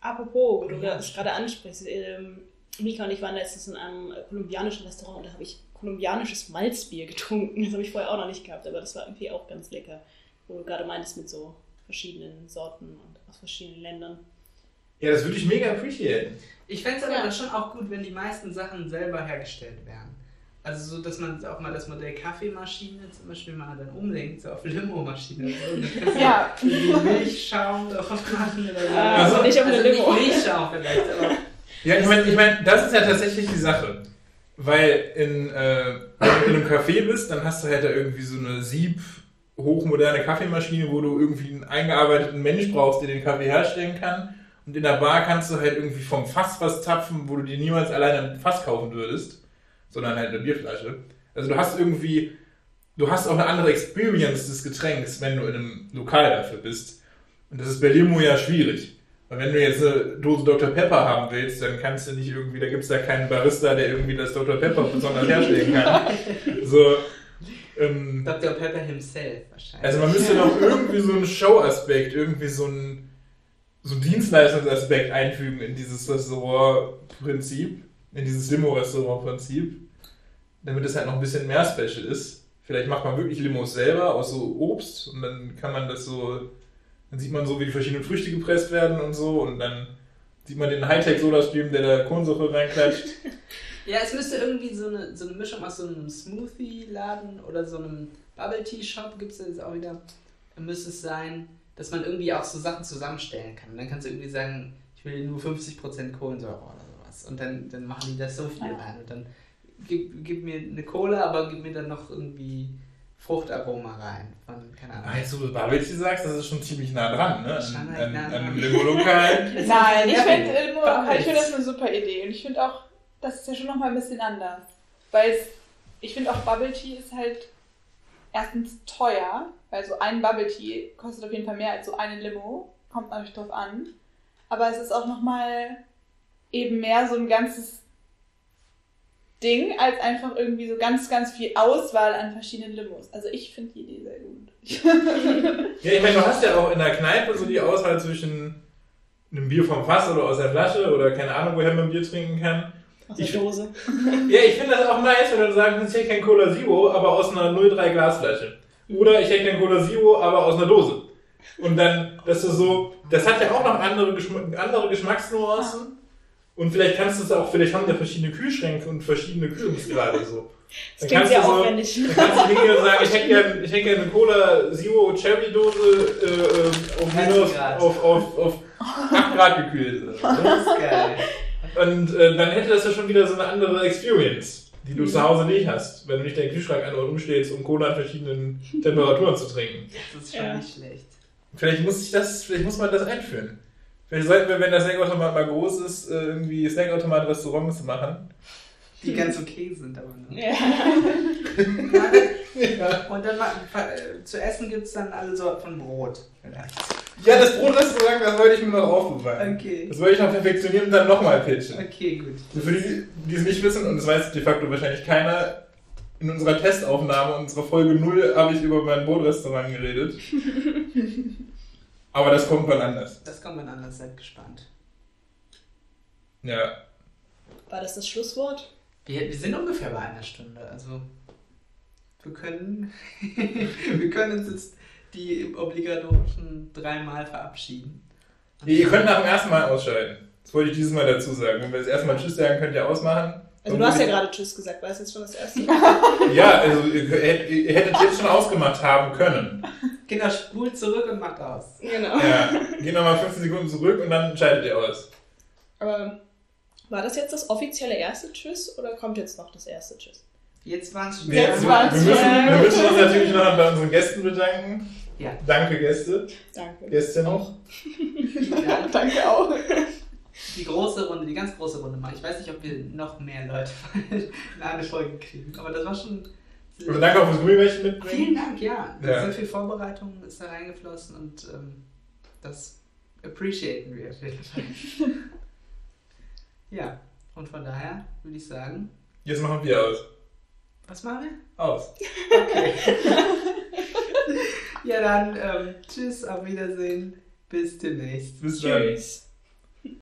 Apropos, wo du das gerade ansprichst, ähm, Mika und ich waren letztens in einem kolumbianischen Restaurant und da habe ich kolumbianisches Malzbier getrunken. Das habe ich vorher auch noch nicht gehabt, aber das war irgendwie auch ganz lecker. Wo du gerade meintest mit so verschiedenen Sorten und aus verschiedenen Ländern. Ja, das würde ich mega appreciaten. Ich fände es aber Ja. dann schon auch gut, wenn die meisten Sachen selber hergestellt wären. Also so, dass man auch mal das Modell Kaffeemaschine zum Beispiel mal dann umlenkt, so auf Limo-Maschine. So. Ja. Milchschaum drauf machen oder so. Ah, also nicht auf eine also Limo. Nicht Milchschaum vielleicht, aber Ja, ich meine, ich mein, das ist ja tatsächlich die Sache. Weil in, äh, wenn du in einem Café bist, dann hast du halt da irgendwie so eine Sieb, hochmoderne Kaffeemaschine, wo du irgendwie einen eingearbeiteten Mensch brauchst, der den Kaffee herstellen kann. Und in der Bar kannst du halt irgendwie vom Fass was zapfen, wo du dir niemals alleine ein Fass kaufen würdest, sondern halt eine Bierflasche. Also du hast irgendwie, du hast auch eine andere Experience des Getränks, wenn du in einem Lokal dafür bist. Und das ist bei Limo ja schwierig. Wenn du jetzt eine Dose Dr. Pepper haben willst, dann kannst du nicht irgendwie, da gibt es da keinen Barista, der irgendwie das Dr. Pepper besonders herstellen kann. So, ähm, Dr. Pepper himself wahrscheinlich. also man müsste noch irgendwie so einen Show-Aspekt, irgendwie so einen, so einen Dienstleistungsaspekt einfügen in dieses Restaurant-Prinzip, in dieses Limo-Restaurant-Prinzip, damit es halt noch ein bisschen mehr Special ist. Vielleicht macht man wirklich Limos selber aus so Obst und dann kann man das so, dann sieht man so, wie die verschiedenen Früchte gepresst werden und so und dann sieht man den Hightech-Soda-Stream, der da Kohlensäure reinklatscht. Ja, es müsste irgendwie so eine, so eine Mischung aus so einem Smoothie-Laden oder so einem Bubble-Tea-Shop, gibt es jetzt auch wieder, müsste es sein, dass man irgendwie auch so Sachen zusammenstellen kann. Und dann kannst du irgendwie sagen, ich will nur 50% Kohlensäure oder sowas. Und dann, dann machen die das so viel Ja. rein. Und dann gib, gib mir eine Cola, aber gib mir dann noch irgendwie Fruchtaroma rein. Von, keine Ahnung. Ah, jetzt, wo du Bubble Tea sagst, das ist schon ziemlich nah dran, ne? Schon An, halt nah an Limo-Lokal. Nein, ich finde ich find das eine super Idee. Und ich finde auch, das ist ja schon nochmal ein bisschen anders. Weil es, ich finde auch Bubble Tea ist halt erstens teuer, weil so ein Bubble Tea kostet auf jeden Fall mehr als so eine Limo. Kommt natürlich drauf an. Aber es ist auch nochmal eben mehr so ein ganzes Ding, als einfach irgendwie so ganz, ganz viel Auswahl an verschiedenen Limos. Also ich finde die Idee sehr gut. Ja, ich meine, du hast ja auch in der Kneipe so die Auswahl zwischen einem Bier vom Fass oder aus der Flasche oder keine Ahnung, woher man Bier trinken kann. Aus der Ich- Dose. Ja, ich finde das auch nice, wenn du sagst, ich hätte kein Cola Zero, aber aus einer 03 Glasflasche. Oder ich hätte kein Cola Zero, aber aus einer Dose. Und dann, dass du so, das hat ja auch noch andere, Geschm andere Geschmacksnuancen. Und vielleicht kannst du es auch, vielleicht haben wir verschiedene Kühlschränke und verschiedene Kühlungsgrade so. Das Dann klingt kannst sehr du so, dann kannst du hingehen und sagen, ich hätte gerne ich hätte gern eine Cola Zero Cherry Dose äh, äh, auf, 30 minus, Grad. auf, auf, auf 8 Grad gekühlt. Das ist geil. Und äh, dann hätte das ja schon wieder so eine andere Experience, die du zu Hause nicht hast, wenn du nicht deinen Kühlschrank an und umstellst, um Cola in verschiedenen Temperaturen zu trinken. Das ist schon Ja. nicht schlecht. Vielleicht muss ich das, vielleicht muss man das einführen. Vielleicht sollten wir, wenn der Snackautomat mal groß ist, äh, irgendwie Snackautomat-Restaurants machen. Die ganz okay sind aber noch. Ja. Ja. Und dann äh, zu essen gibt es dann alle Sorten von Brot. Vielleicht. ja, das Brotrestaurant, das wollte ich mir noch aufbewahren. Okay. Das wollte ich noch perfektionieren und dann nochmal pitchen. Okay, gut. Für die, die es nicht wissen, und das weiß de facto wahrscheinlich keiner, in unserer Testaufnahme, unserer Folge 0, habe ich über mein Brot-Restaurant geredet. Aber das kommt wann anders. Das kommt man anders, seid gespannt. Ja. War das das Schlusswort? Wir, wir sind ungefähr bei einer Stunde, also wir können, wir können uns jetzt die obligatorischen dreimal verabschieden. Ihr könnt nach dem ersten Mal ausschalten. Das wollte ich dieses Mal dazu sagen. Wenn wir das erste Mal Tschüss sagen, könnt ihr ausmachen. Also du hast ja gerade Tschüss gesagt, war das jetzt schon das erste? Ja, also ihr, hätt- ihr hättet jetzt schon ausgemacht haben können. Kinder, spult zurück und macht aus. genau. Ja. Geht nochmal 15 Sekunden zurück und dann schaltet ihr aus. Aber war das jetzt das offizielle erste Tschüss oder kommt jetzt noch das erste Tschüss? Jetzt waren es schon Nee, Jetzt wir, war's wir, müssen, wir müssen uns natürlich noch bei unseren Gästen bedanken. Ja. Danke, Gäste. Danke. Gäste Auch. Ja, Danke auch. Die große Runde, die ganz große Runde mal. Ich weiß nicht, ob wir noch mehr Leute in eine Folge kriegen, aber das war schon. Und danke auch fürs Gummibärchen mitbringen. Vielen Dank, ja. Ja. Sehr viel Vorbereitung ist da reingeflossen und ähm, das appreciaten wir auf jeden Fall. ja, und von daher würde ich sagen, Jetzt machen wir aus. was machen wir? Aus. Okay. ja, dann ähm, tschüss, auf Wiedersehen, bis demnächst. Bis dann. Tschüss.